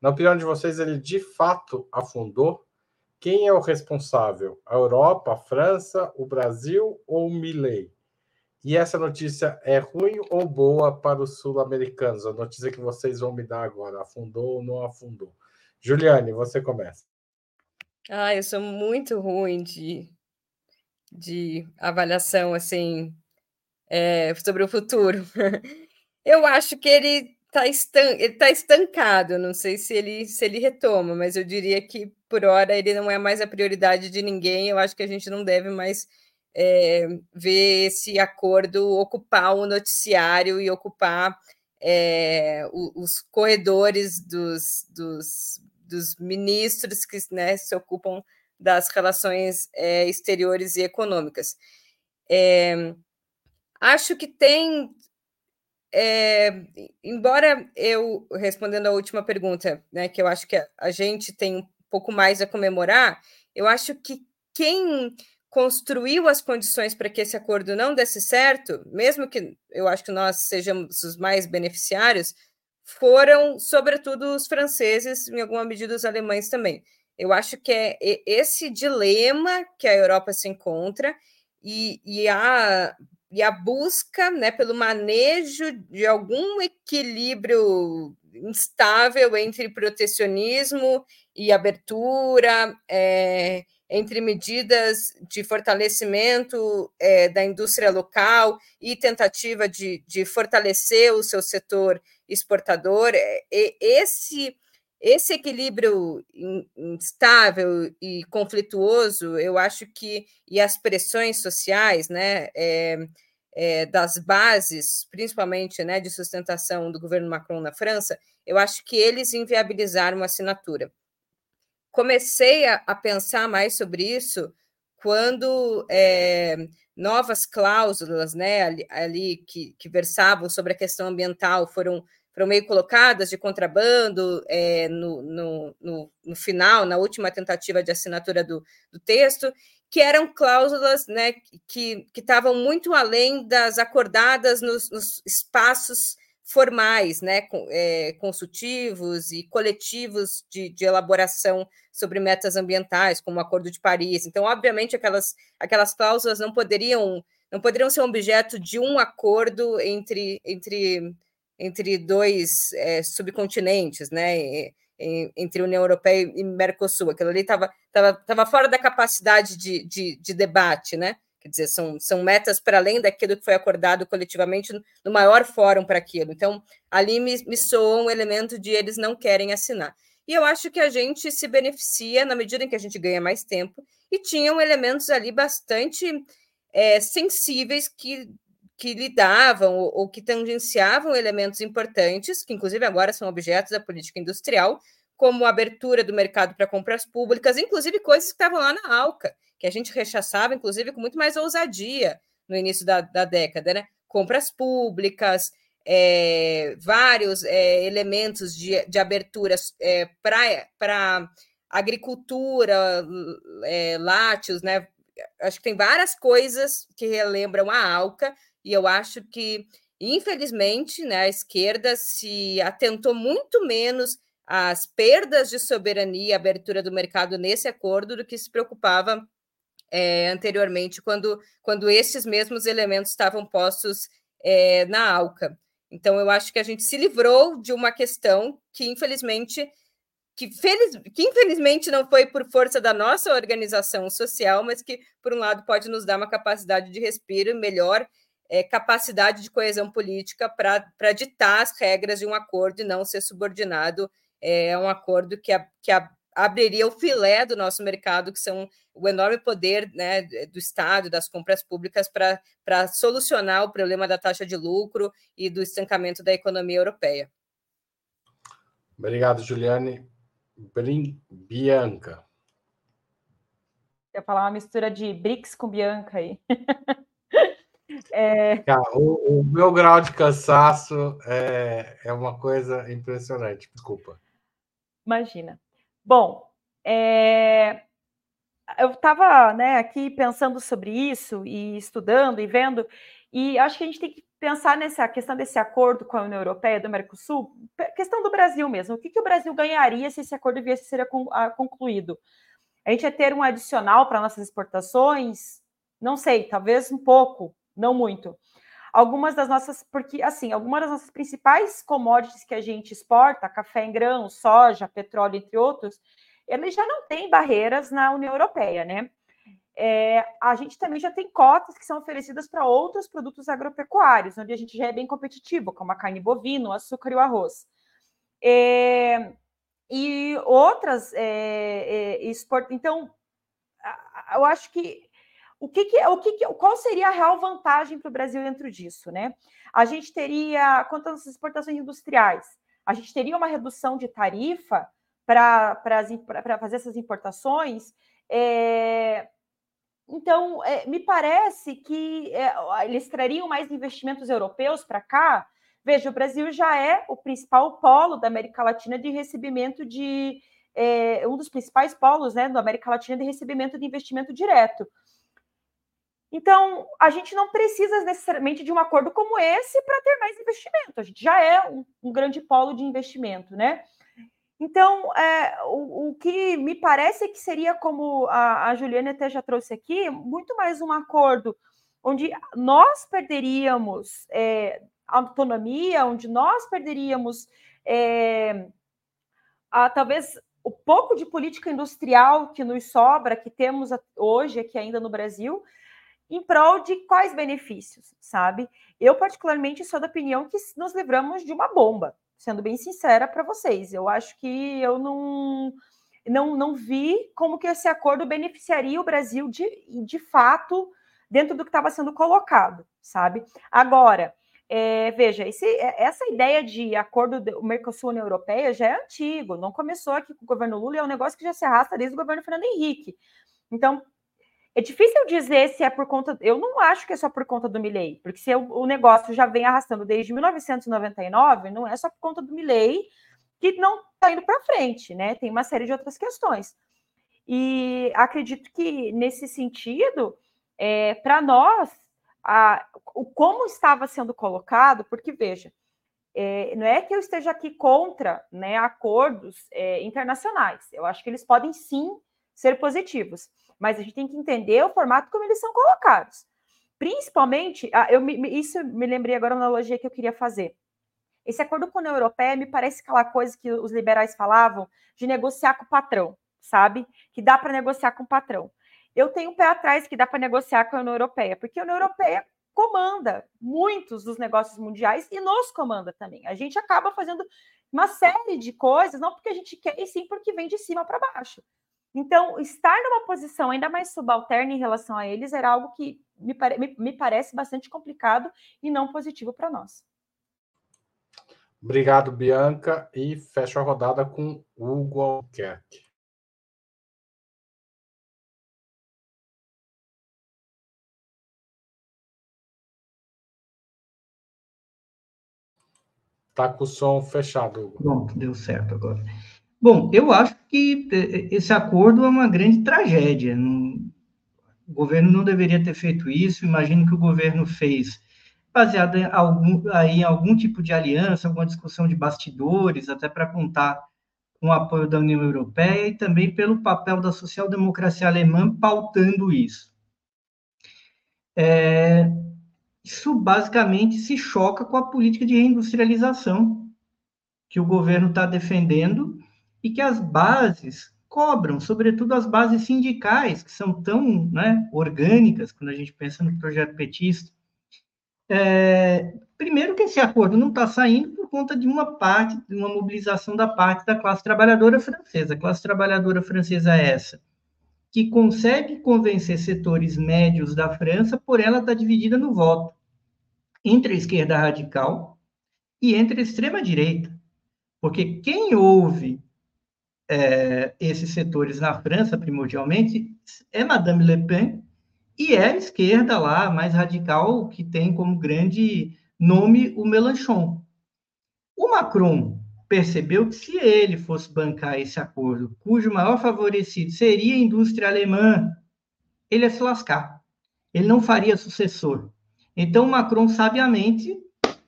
Na opinião de vocês, ele de fato afundou? Quem é o responsável? A Europa, a França, o Brasil ou o Milley? E essa notícia é ruim ou boa para os sul-americanos? A notícia que vocês vão me dar agora, afundou ou não afundou? Juliane, você começa. Ah, eu sou muito ruim de, de avaliação assim é, sobre o futuro. Eu acho que ele tá, estan tá estancado, não sei se ele, se ele retoma, mas eu diria que por hora ele não é mais a prioridade de ninguém. Eu acho que a gente não deve mais é, ver esse acordo ocupar o noticiário e ocupar é, os corredores dos, dos, dos, ministros que né, se ocupam das relações é, exteriores e econômicas. É, acho que tem é, embora eu, respondendo a última pergunta, né, que eu acho que a, a gente tem pouco mais a comemorar, eu acho que quem construiu as condições para que esse acordo não desse certo, mesmo que eu acho que nós sejamos os mais beneficiários, foram, sobretudo, os franceses, em alguma medida, os alemães também. Eu acho que é esse dilema que a Europa se encontra e, e a e a busca né, pelo manejo de algum equilíbrio instável entre protecionismo e abertura, é, entre medidas de fortalecimento é, da indústria local e tentativa de, de fortalecer o seu setor exportador. É, esse, esse equilíbrio instável e conflituoso, eu acho que, e as pressões sociais, né? É, é, das bases, principalmente né, de sustentação do governo Macron na França, eu acho que eles inviabilizaram a assinatura. Comecei a, a pensar mais sobre isso quando é, novas cláusulas né, ali, ali que, que, versavam sobre a questão ambiental foram, foram meio colocadas de contrabando é, no, no, no, no, final, na última tentativa de assinatura do, do texto, que eram cláusulas né, que estavam muito além das acordadas nos, nos espaços formais, né, é, consultivos e coletivos de, de, elaboração sobre metas ambientais, como o Acordo de Paris. Então, obviamente, aquelas, aquelas cláusulas não poderiam não poderiam ser objeto de um acordo entre, entre, entre dois é, subcontinentes, né? Entre União Europeia e Mercosul. Aquilo ali estava tava, tava fora da capacidade de, de, de, debate, né? Quer dizer, são, são metas para além daquilo que foi acordado coletivamente no maior fórum para aquilo. Então, ali me, me soa um elemento de eles não querem assinar. E eu acho que a gente se beneficia na medida em que a gente ganha mais tempo, e tinham elementos ali bastante é, sensíveis que que lidavam ou, ou que tangenciavam elementos importantes, que inclusive agora são objetos da política industrial, como a abertura do mercado para compras públicas, inclusive coisas que estavam lá na ALCA, que a gente rechaçava, inclusive, com muito mais ousadia no início da, da década, né? Compras públicas, é, vários é, elementos de, de aberturas é, para agricultura, é, látios, né? Acho que tem várias coisas que relembram a ALCA e eu acho que, infelizmente, né, a esquerda se atentou muito menos às perdas de soberania e abertura do mercado nesse acordo do que se preocupava é, anteriormente, quando, quando esses mesmos elementos estavam postos é, na ALCA. Então, eu acho que a gente se livrou de uma questão que, infelizmente, que, feliz, que infelizmente não foi por força da nossa organização social, mas que, por um lado, pode nos dar uma capacidade de respiro melhor é, capacidade de coesão política para ditar as regras de um acordo e não ser subordinado é, a um acordo que, a, que a, abriria o filé do nosso mercado, que são o enorme poder né, do Estado, das compras públicas, para solucionar o problema da taxa de lucro e do estancamento da economia europeia. Obrigado, Juliane. Brin Bianca. Ia falar uma mistura de BRICS com Bianca aí. É... Cara, o, o, meu grau de cansaço é, é uma coisa impressionante, desculpa. Imagina. Bom, é... eu estava né, aqui pensando sobre isso e estudando e vendo, e acho que a gente tem que pensar nessa questão desse acordo com a União Europeia do Mercosul, questão do Brasil mesmo. O que, que o Brasil ganharia se esse acordo viesse a ser concluído? A gente ia ter um adicional para nossas exportações? Não sei, talvez um pouco, não muito. Algumas das nossas, porque assim, algumas das nossas principais commodities que a gente exporta, café em grão, soja, petróleo, entre outros, eles já não têm barreiras na União Europeia, né? é, a gente também já tem cotas que são oferecidas para outros produtos agropecuários, onde a gente já é bem competitivo, como a carne bovina, o açúcar e o arroz. É, e outras é, é, Então, eu acho que o que, que o que, que qual seria a real vantagem para o Brasil dentro disso, né? A gente teria quanto às exportações industriais, a gente teria uma redução de tarifa para fazer essas importações. É, então, é, me parece que é, eles trariam mais investimentos europeus para cá. Veja, o Brasil já é o principal polo da América Latina de recebimento de. É, um dos principais polos né, da América Latina de recebimento de investimento direto. Então, a gente não precisa necessariamente de um acordo como esse para ter mais investimento. A gente já é um, um grande polo de investimento, né? Então, é, o, o, que me parece que seria, como a, a Juliana até já trouxe aqui, muito mais um acordo onde nós perderíamos é, autonomia, onde nós perderíamos é, a, talvez o pouco de política industrial que nos sobra, que temos hoje aqui ainda no Brasil, em prol de quais benefícios, sabe? Eu, particularmente, sou da opinião que nos livramos de uma bomba, sendo bem sincera para vocês. Eu acho que eu não, não, não vi como que esse acordo beneficiaria o Brasil de, de fato dentro do que estava sendo colocado, sabe? Agora, é, veja, esse, é, essa ideia de acordo do Mercosul-União Europeia já é antigo, não começou aqui com o governo Lula, é um negócio que já se arrasta desde o governo Fernando Henrique. Então, é difícil dizer se é por conta. Eu não acho que é só por conta do Milley, porque se o negócio já vem arrastando desde 1999, não é só por conta do Milley que não está indo para frente, né? Tem uma série de outras questões. E acredito que, nesse sentido, é, para nós, a, o como estava sendo colocado, porque veja, é, não é que eu esteja aqui contra né, acordos é, internacionais, eu acho que eles podem sim ser positivos mas a gente tem que entender o formato como eles são colocados. Principalmente, ah, eu isso me lembrei agora uma analogia que eu queria fazer. Esse acordo com a União Europeia me parece aquela coisa que os liberais falavam de negociar com o patrão, sabe? Que dá para negociar com o patrão. Eu tenho um pé atrás que dá para negociar com a União Europeia, porque a União Europeia comanda muitos dos negócios mundiais e nos comanda também. A gente acaba fazendo uma série de coisas, não porque a gente quer, e sim porque vem de cima para baixo. Então, estar numa posição ainda mais subalterna em relação a eles era algo que me, pare me, me parece bastante complicado e não positivo para nós. Obrigado, Bianca. E fecho a rodada com Hugo Alquerque. Tá com o som fechado, Hugo. Pronto, deu certo agora. Bom, eu acho que é, esse acordo é uma grande tragédia. O governo não deveria ter feito isso. Imagino que o governo fez baseado em algum, em algum tipo de aliança, alguma discussão de bastidores, até para contar com o apoio da União Europeia e também pelo papel da social-democracia alemã pautando isso. É, isso basicamente se choca com a política de reindustrialização que o governo está defendendo e que as bases cobram, sobretudo as bases sindicais, que são tão né, orgânicas quando a gente pensa no projeto petista. É, primeiro que esse acordo não está saindo por conta de uma parte, de uma mobilização da parte da classe trabalhadora francesa. A classe trabalhadora francesa é essa, que consegue convencer setores médios da França, por ela estar tá dividida no voto entre a esquerda radical e entre a extrema direita. Porque quem ouve é, esses setores na França, primordialmente, é Madame Le Pen e é a esquerda lá, mais radical, que tem como grande nome o Mélenchon. O Macron percebeu que se ele fosse bancar esse acordo, cujo maior favorecido seria a indústria alemã, ele ia se lascar. Ele não faria sucessor. Então, Macron, sabiamente,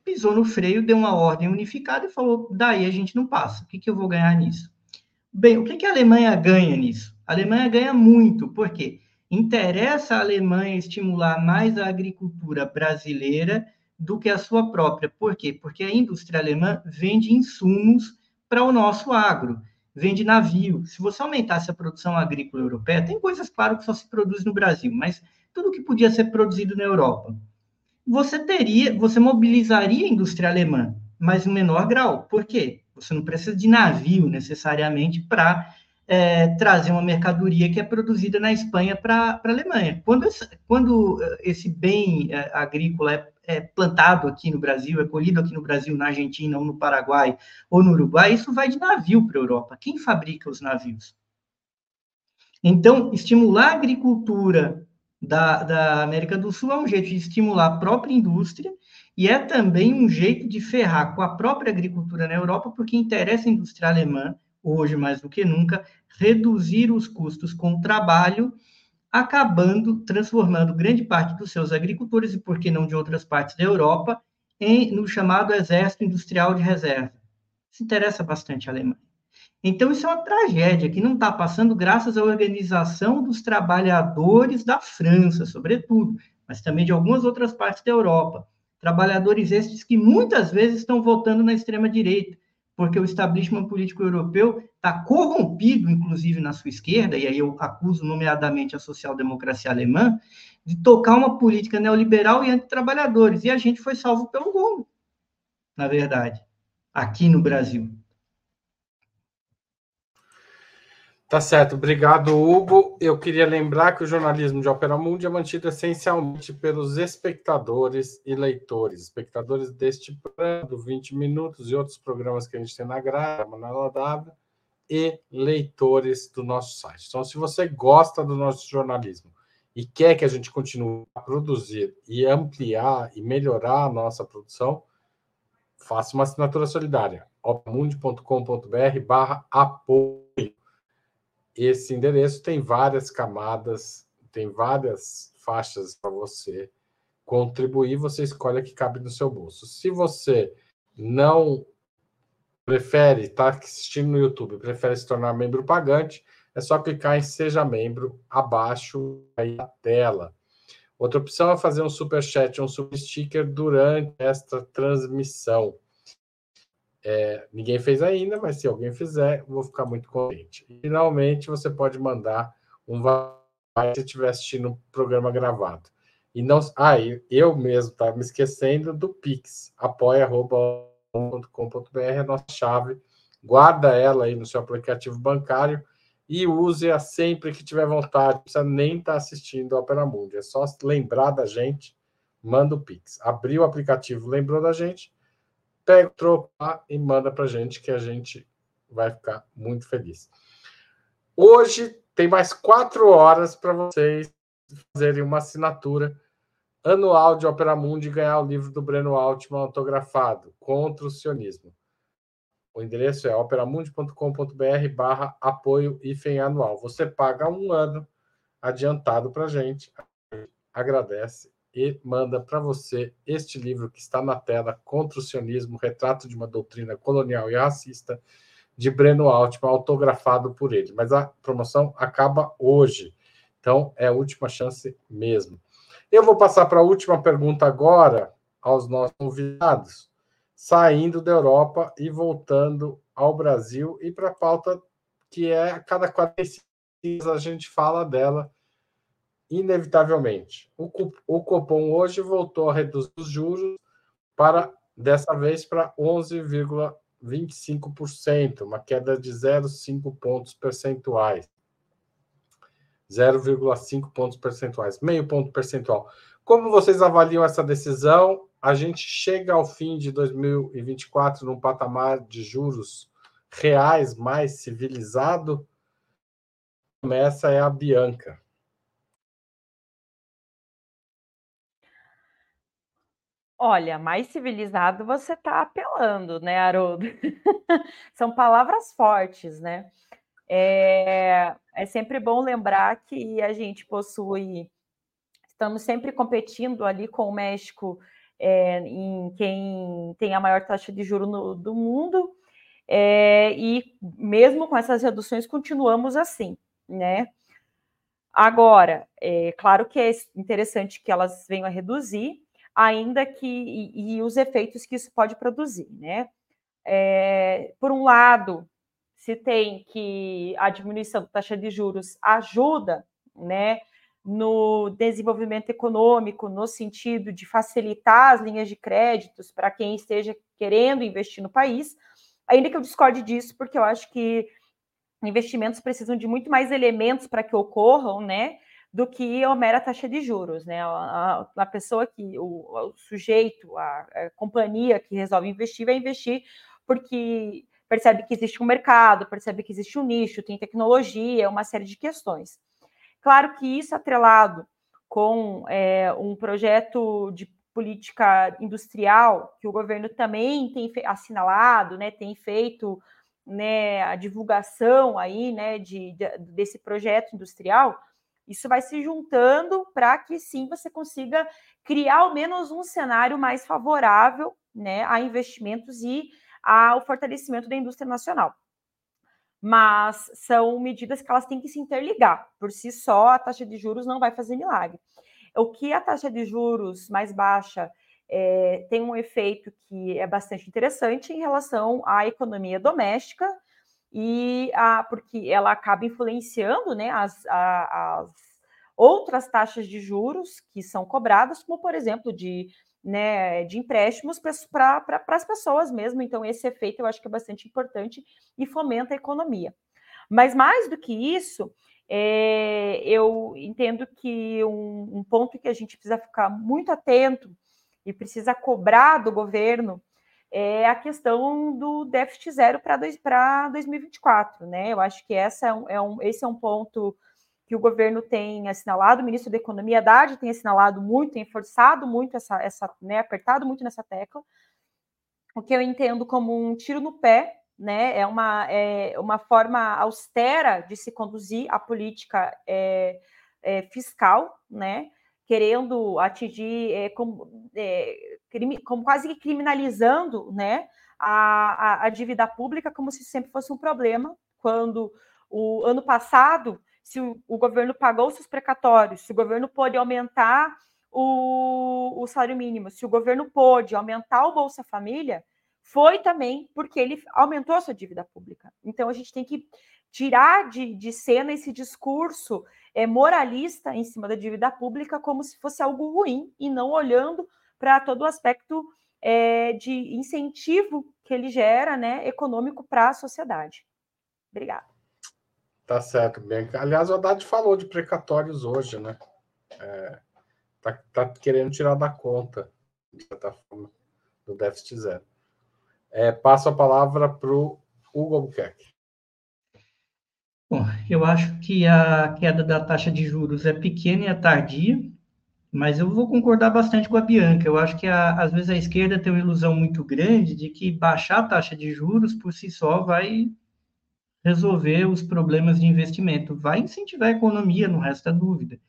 pisou no freio, deu uma ordem unificada e falou: daí a gente não passa. O que, que eu vou ganhar nisso? Bem, o que, que a Alemanha ganha nisso? A Alemanha ganha muito, porque interessa a Alemanha estimular mais a agricultura brasileira do que a sua própria. Por quê? Porque a indústria alemã vende insumos para o nosso agro, vem de navio. Se você aumentasse a produção agrícola europeia, tem coisas, claro, que só se produz no Brasil, mas tudo que podia ser produzido na Europa, você teria, você mobilizaria a indústria alemã, mas em menor grau. Por quê? Você não precisa de navio necessariamente para é, trazer uma mercadoria que é produzida na Espanha para a Alemanha. Quando esse, quando eh, esse bem é, agrícola é, é, plantado aqui no Brasil, é colhido aqui no Brasil, na Argentina, ou no Paraguai, ou no Uruguai, isso vai de navio para a Europa. Quem fabrica os navios? Então, estimular a agricultura da, da América do Sul é um jeito de estimular a própria indústria e é também um jeito de ferrar com a própria agricultura na Europa, porque interessa a indústria alemã, hoje mais do que nunca, reduzir os custos com o trabalho, acabando transformando grande parte dos seus agricultores, e por que não de outras partes da Europa, em, no chamado Exército Industrial de Reserva. Isso interessa bastante a Alemanha. Então, isso é uma tragédia que não está passando graças à organização dos trabalhadores da França, sobretudo, mas também de algumas outras partes da Europa. Trabalhadores estes que muitas vezes estão votando na extrema-direita, porque o establishment político europeu está corrompido, inclusive na sua esquerda, e aí eu acuso nomeadamente a social-democracia alemã, de tocar uma política neoliberal e anti-trabalhadores. E a gente foi salvo pelo mundo, na verdade, aqui no Brasil. Tá certo, obrigado, Hugo. Eu queria lembrar que o jornalismo de Opera Mundi é mantido essencialmente pelos espectadores e leitores, espectadores deste programa, do 20 Minutos e outros programas que a gente tem na grade, Manuela W, e leitores do nosso site. Então, se você gosta do nosso jornalismo e quer que a gente continue a produzir e ampliar e melhorar a nossa produção, faça uma assinatura solidária, operamundi.com.br barra apoio esse endereço tem várias camadas, tem várias faixas para você contribuir, você escolhe a que cabe no seu bolso. Se você não prefere estar tá assistindo no YouTube, prefere se tornar membro pagante, é só clicar em Seja Membro abaixo aí da tela. Outra opção é fazer um super chat, um super sticker durante esta transmissão. É, ninguém fez ainda, mas se alguém fizer, vou ficar muito contente. Finalmente, você pode mandar um vai se estiver assistindo um programa gravado. E não, ah, eu mesmo estava me esquecendo do Pix, apoia.com.br, é a nossa chave. Guarda ela aí no seu aplicativo bancário e use-a sempre que tiver vontade. Não precisa nem estar tá assistindo a Opera Mundi. É só lembrar da gente, manda o Pix. Abriu o aplicativo, lembrou da gente, pega o troco lá e manda para gente, que a gente vai ficar muito feliz. Hoje tem mais quatro horas para vocês fazerem uma assinatura anual de Opera Mundi e ganhar o livro do Breno Altman autografado, Contra o Sionismo. O endereço é operamundi.com.br barra apoio IFEM anual. Você paga um ano adiantado para gente, agradece e manda para você este livro que está na tela, Contra o Sionismo, Retrato de uma Doutrina Colonial e Racista, de Breno Altman, autografado por ele. Mas a promoção acaba hoje, então é a última chance mesmo. Eu vou passar para a última pergunta agora aos nossos convidados, saindo da Europa e voltando ao Brasil e para a pauta que é a cada 45 dias a gente fala dela, inevitavelmente. O, o Copom hoje voltou a reduzir os juros para dessa vez para 11,25%, uma queda de 0,5 pontos percentuais. 0,5 pontos percentuais, meio ponto percentual. Como vocês avaliam essa decisão? A gente chega ao fim de 2024 num patamar de juros reais mais civilizado? Começa é a Bianca. Olha, mais civilizado você está apelando, né, Haroldo? São palavras fortes, né? É, é sempre bom lembrar que a gente possui, estamos sempre competindo ali com o México é, em quem tem a maior taxa de juro no, do mundo, é, e mesmo com essas reduções continuamos assim, né? Agora, é claro que é interessante que elas venham a reduzir, ainda que e, e, os efeitos que isso pode produzir, né? É, por um lado, se tem que a diminuição da taxa de juros ajuda, né, no desenvolvimento econômico, no sentido de facilitar as linhas de créditos para quem esteja querendo investir no país, ainda que eu discorde disso, porque eu acho que investimentos precisam de muito mais elementos para que ocorram, né? Do que a mera taxa de juros, né? A, a pessoa que, o, o sujeito, a, a, companhia que resolve investir, vai investir porque percebe que existe um mercado, percebe que existe um nicho, tem tecnologia, uma série de questões. Claro que isso atrelado com é, um projeto de política industrial que o governo também tem assinalado, né, tem feito né, a divulgação aí, né, de, de, desse projeto industrial, isso vai se juntando para que sim você consiga criar ao menos um cenário mais favorável, né, a investimentos e ao fortalecimento da indústria nacional. Mas são medidas que elas têm que se interligar. Por si só, a taxa de juros não vai fazer milagre. O que a taxa de juros mais baixa é, tem um efeito que é bastante interessante em relação à economia doméstica e a, porque ela acaba influenciando né, as, a, as outras taxas de juros que são cobradas, como por exemplo de, né, de empréstimos para pra, as pessoas mesmo. Então, esse efeito eu acho que é bastante importante e fomenta a economia. Mas mais do que isso, é, eu entendo que um, um ponto que a gente precisa ficar muito atento e precisa cobrar do governo é a questão do déficit zero para 2024, né? Eu acho que essa é é um, esse é um ponto que o governo tem assinalado, o ministro da Economia, Haddad, tem assinalado muito, tem forçado muito essa, essa né, apertado muito nessa tecla, o que eu entendo como um tiro no pé, né? É uma, é uma forma austera de se conduzir a política é, é, fiscal, né? Querendo atingir, é, como, é, crime, como quase que criminalizando né, a, a, a, dívida pública como se sempre fosse um problema, quando o ano passado, se o, o governo pagou seus precatórios, se o governo pôde aumentar o, o salário mínimo, se o governo pôde aumentar o Bolsa Família, foi também porque ele aumentou a sua dívida pública. Então a gente tem que tirar de, de cena esse discurso é, moralista em cima da dívida pública como se fosse algo ruim e não olhando para todo o aspecto é, de incentivo que ele gera, né, econômico para a sociedade. Obrigada. Tá certo, Bianca. Aliás, o Haddad falou de precatórios hoje, né? É, tá, tá querendo tirar da conta, de certa forma, do déficit zero. É, passo a palavra para o Hugo Albuquerque. Bom, eu acho que a queda da taxa de juros é pequena e é tardia, mas eu vou concordar bastante com a Bianca. Eu acho que a, às vezes a esquerda tem uma ilusão muito grande de que baixar a taxa de juros por si só vai resolver os problemas de investimento, vai incentivar a economia, não resta dúvida.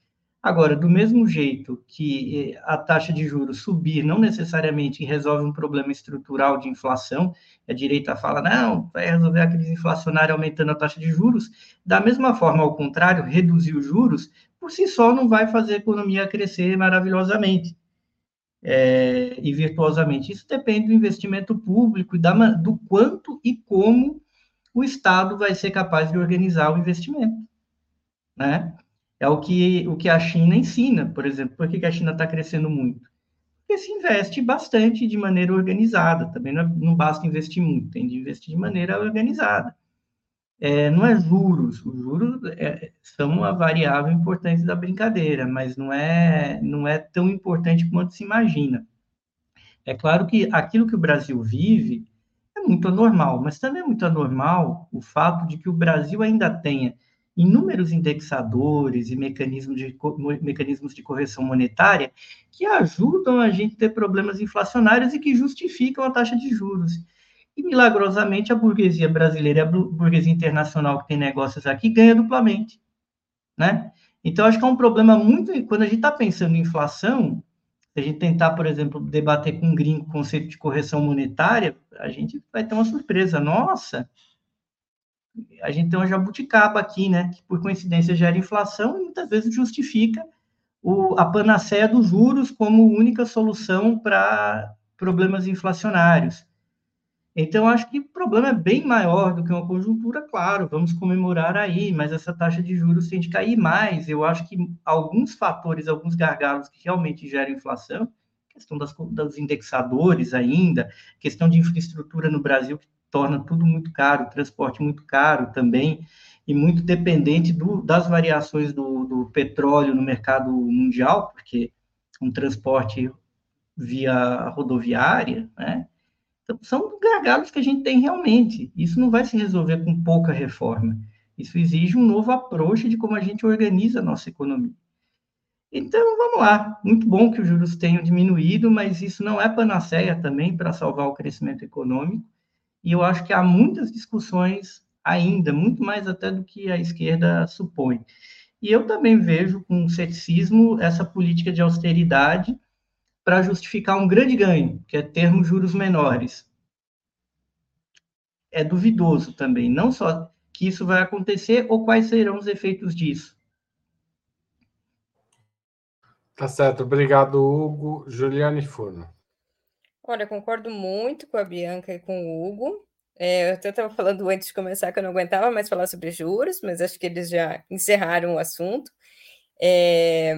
Agora, do mesmo jeito que eh, a taxa de juros subir não necessariamente resolve um problema estrutural de inflação, a direita fala, não, vai resolver a crise inflacionária aumentando a taxa de juros, da mesma forma, ao contrário, reduzir os juros, por si só não vai fazer a economia crescer maravilhosamente é, e virtuosamente. Isso depende do investimento público e da, do quanto e como o Estado vai ser capaz de organizar o investimento, né? É o que, o que a China ensina, por exemplo. Por que, que a China está crescendo muito? Porque se investe bastante de maneira organizada. Também não, é, não basta investir muito, tem de investir de maneira organizada. É, não é juros, os juros é, são uma variável importante da brincadeira, mas não é, não é tão importante quanto se imagina. É claro que aquilo que o Brasil vive é muito anormal, mas também é muito anormal o fato de que o Brasil ainda tenha inúmeros indexadores e mecanismos de, mecanismos de correção monetária que ajudam a gente a ter problemas inflacionários e que justificam a taxa de juros. E, milagrosamente, a burguesia brasileira e a burguesia internacional que tem negócios aqui ganha duplamente, né? Então, acho que é um problema muito... Quando a gente está pensando em inflação, se a gente tentar, por exemplo, debater com um gringo o conceito de correção monetária, a gente vai ter uma surpresa. Nossa, a gente tem uma jabuticaba aqui, né, que por coincidência gera inflação e muitas vezes justifica o, a panaceia dos juros como única solução para problemas inflacionários. Então, acho que o problema é bem maior do que uma conjuntura, claro, vamos comemorar aí, mas essa taxa de juros tem de cair mais. Eu acho que alguns fatores, alguns gargalos que realmente geram inflação, questão das, dos indexadores ainda, questão de infraestrutura no Brasil, que torna tudo muito caro, transporte muito caro também, e muito dependente do, das variações do, do petróleo no mercado mundial, porque um transporte via rodoviária, né? Então, são gargalos que a gente tem realmente. Isso não vai se resolver com pouca reforma. Isso exige um novo approach de como a gente organiza a nossa economia. Então, vamos lá. Muito bom que os juros tenham diminuído, mas isso não é panaceia também para salvar o crescimento econômico. E eu acho que há muitas discussões ainda, muito mais até do que a esquerda supõe. E eu também vejo com ceticismo essa política de austeridade para justificar um grande ganho, que é termos juros menores. É duvidoso também, não só que isso vai acontecer, ou quais serão os efeitos disso. Tá certo, obrigado, Hugo. Juliane Furno. Olha, concordo muito com a Bianca e com o Hugo. É, eu até estava falando antes de começar que eu não aguentava mais falar sobre juros, mas acho que eles já encerraram o assunto. É,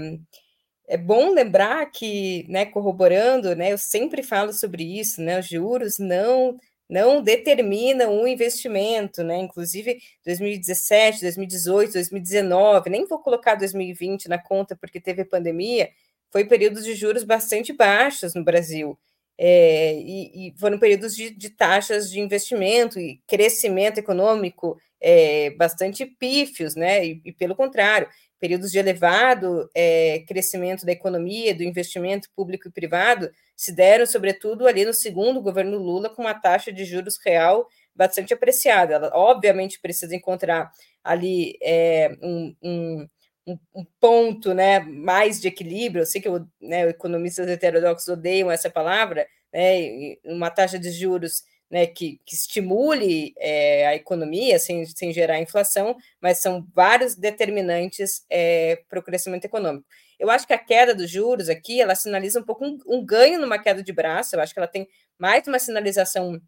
é bom lembrar que, né, corroborando, né, eu sempre falo sobre isso, né, os juros não não determinam o investimento, né? Inclusive 2017, 2018, 2019, nem vou colocar 2020 na conta porque teve pandemia, foi períodos de juros bastante baixos no Brasil. É, e, e, foram períodos de, de, taxas de investimento e crescimento econômico é, bastante pífios, né? E, e, pelo contrário, períodos de elevado é, crescimento da economia, do investimento público e privado, se deram, sobretudo, ali no segundo governo Lula, com uma taxa de juros real bastante apreciada. Ela, obviamente, precisa encontrar ali é, um, um, um, ponto né, mais de equilíbrio. Eu sei que né, economistas heterodoxos odeiam essa palavra, né, uma taxa de juros né, que, que estimule é, a economia sem, sem gerar inflação, mas são vários determinantes é, para o crescimento econômico. Eu acho que a queda dos juros aqui, ela sinaliza um pouco um, um ganho numa queda de braço, eu acho que ela tem mais uma sinalização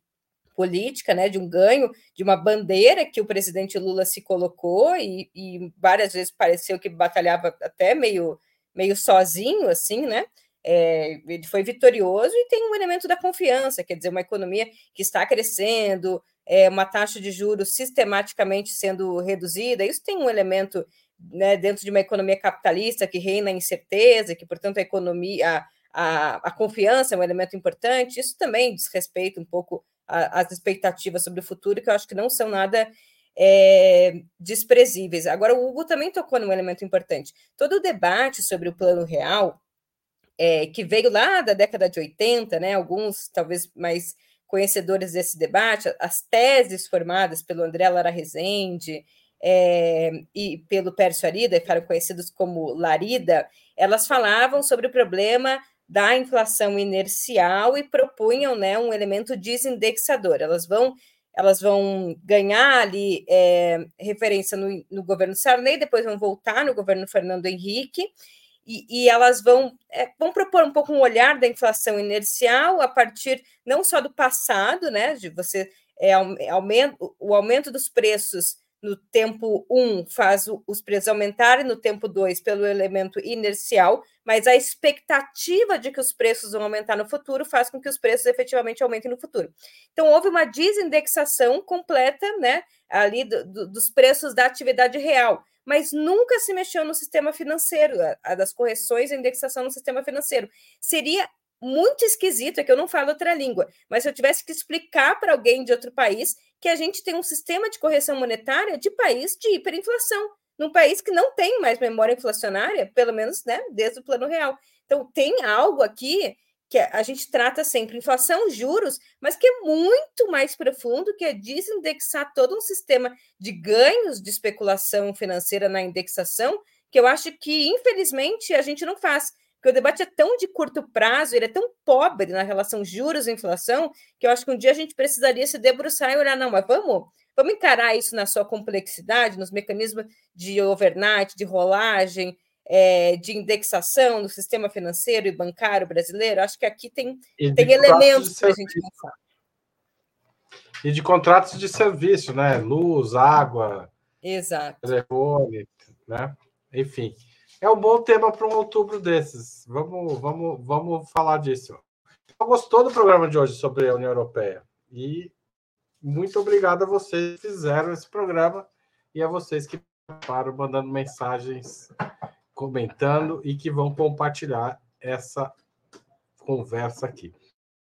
política, né, de um ganho, de uma bandeira que o presidente Lula se colocou e, e várias vezes pareceu que batalhava até meio, meio sozinho, assim, né, é, ele foi vitorioso e tem um elemento da confiança, quer dizer, uma economia que está crescendo, é, uma taxa de juros sistematicamente sendo reduzida, isso tem um elemento né, dentro de uma economia capitalista que reina a incerteza, que, portanto, a economia, a, a, a confiança é um elemento importante, isso também diz respeito um pouco às expectativas sobre o futuro, que eu acho que não são nada é, desprezíveis. Agora, o Hugo também tocou num elemento importante. Todo o debate sobre o plano real, é, que veio lá da década de 80, né, alguns talvez mais conhecedores desse debate, as teses formadas pelo André Lara Rezende é, e pelo Pércio Arida, que eram conhecidos como Larida, elas falavam sobre o problema da inflação inercial e propunham né, um elemento desindexador. Elas vão elas vão ganhar ali é, referência no, no governo Sarney, depois vão voltar no governo Fernando Henrique, e, e elas vão, é, vão propor um pouco um olhar da inflação inercial a partir não só do passado, né, de você é, aumento, o aumento dos preços no tempo 1 um faz os preços aumentarem, no tempo 2 pelo elemento inercial, mas a expectativa de que os preços vão aumentar no futuro faz com que os preços efetivamente aumentem no futuro. Então, houve uma desindexação completa né, ali do, do, dos preços da atividade real mas nunca se mexeu no sistema financeiro, a, das correções e indexação no sistema financeiro. Seria muito esquisito, é que eu não falo outra língua, mas se eu tivesse que explicar para alguém de outro país que a gente tem um sistema de correção monetária de país de hiperinflação, num país que não tem mais memória inflacionária, pelo menos né, desde o plano real. Então, tem algo aqui que a gente trata sempre inflação, juros, mas que é muito mais profundo, que é desindexar todo um sistema de ganhos de especulação financeira na indexação, que eu acho que, infelizmente, a gente não faz. Porque o debate é tão de curto prazo, ele é tão pobre na relação juros e inflação, que eu acho que um dia a gente precisaria se debruçar e olhar, não, mas vamos, vamos encarar isso na sua complexidade, nos mecanismos de overnight, de rolagem, é, de indexação no sistema financeiro e bancário brasileiro, acho que aqui tem, tem elementos para a gente pensar. E de contratos de serviço, né? Luz, água, Exato. telefone, né? Enfim, é um bom tema para um outubro desses. Vamos, vamos, vamos falar disso. Eu gostou do programa de hoje sobre a União Europeia e muito obrigado a vocês que fizeram esse programa e a vocês que participaram mandando mensagens, comentando e que vão compartilhar essa conversa aqui.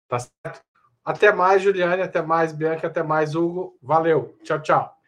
Tá certo? Até mais, Juliane, até mais, Bianca, até mais, Hugo. Valeu. Tchau, tchau.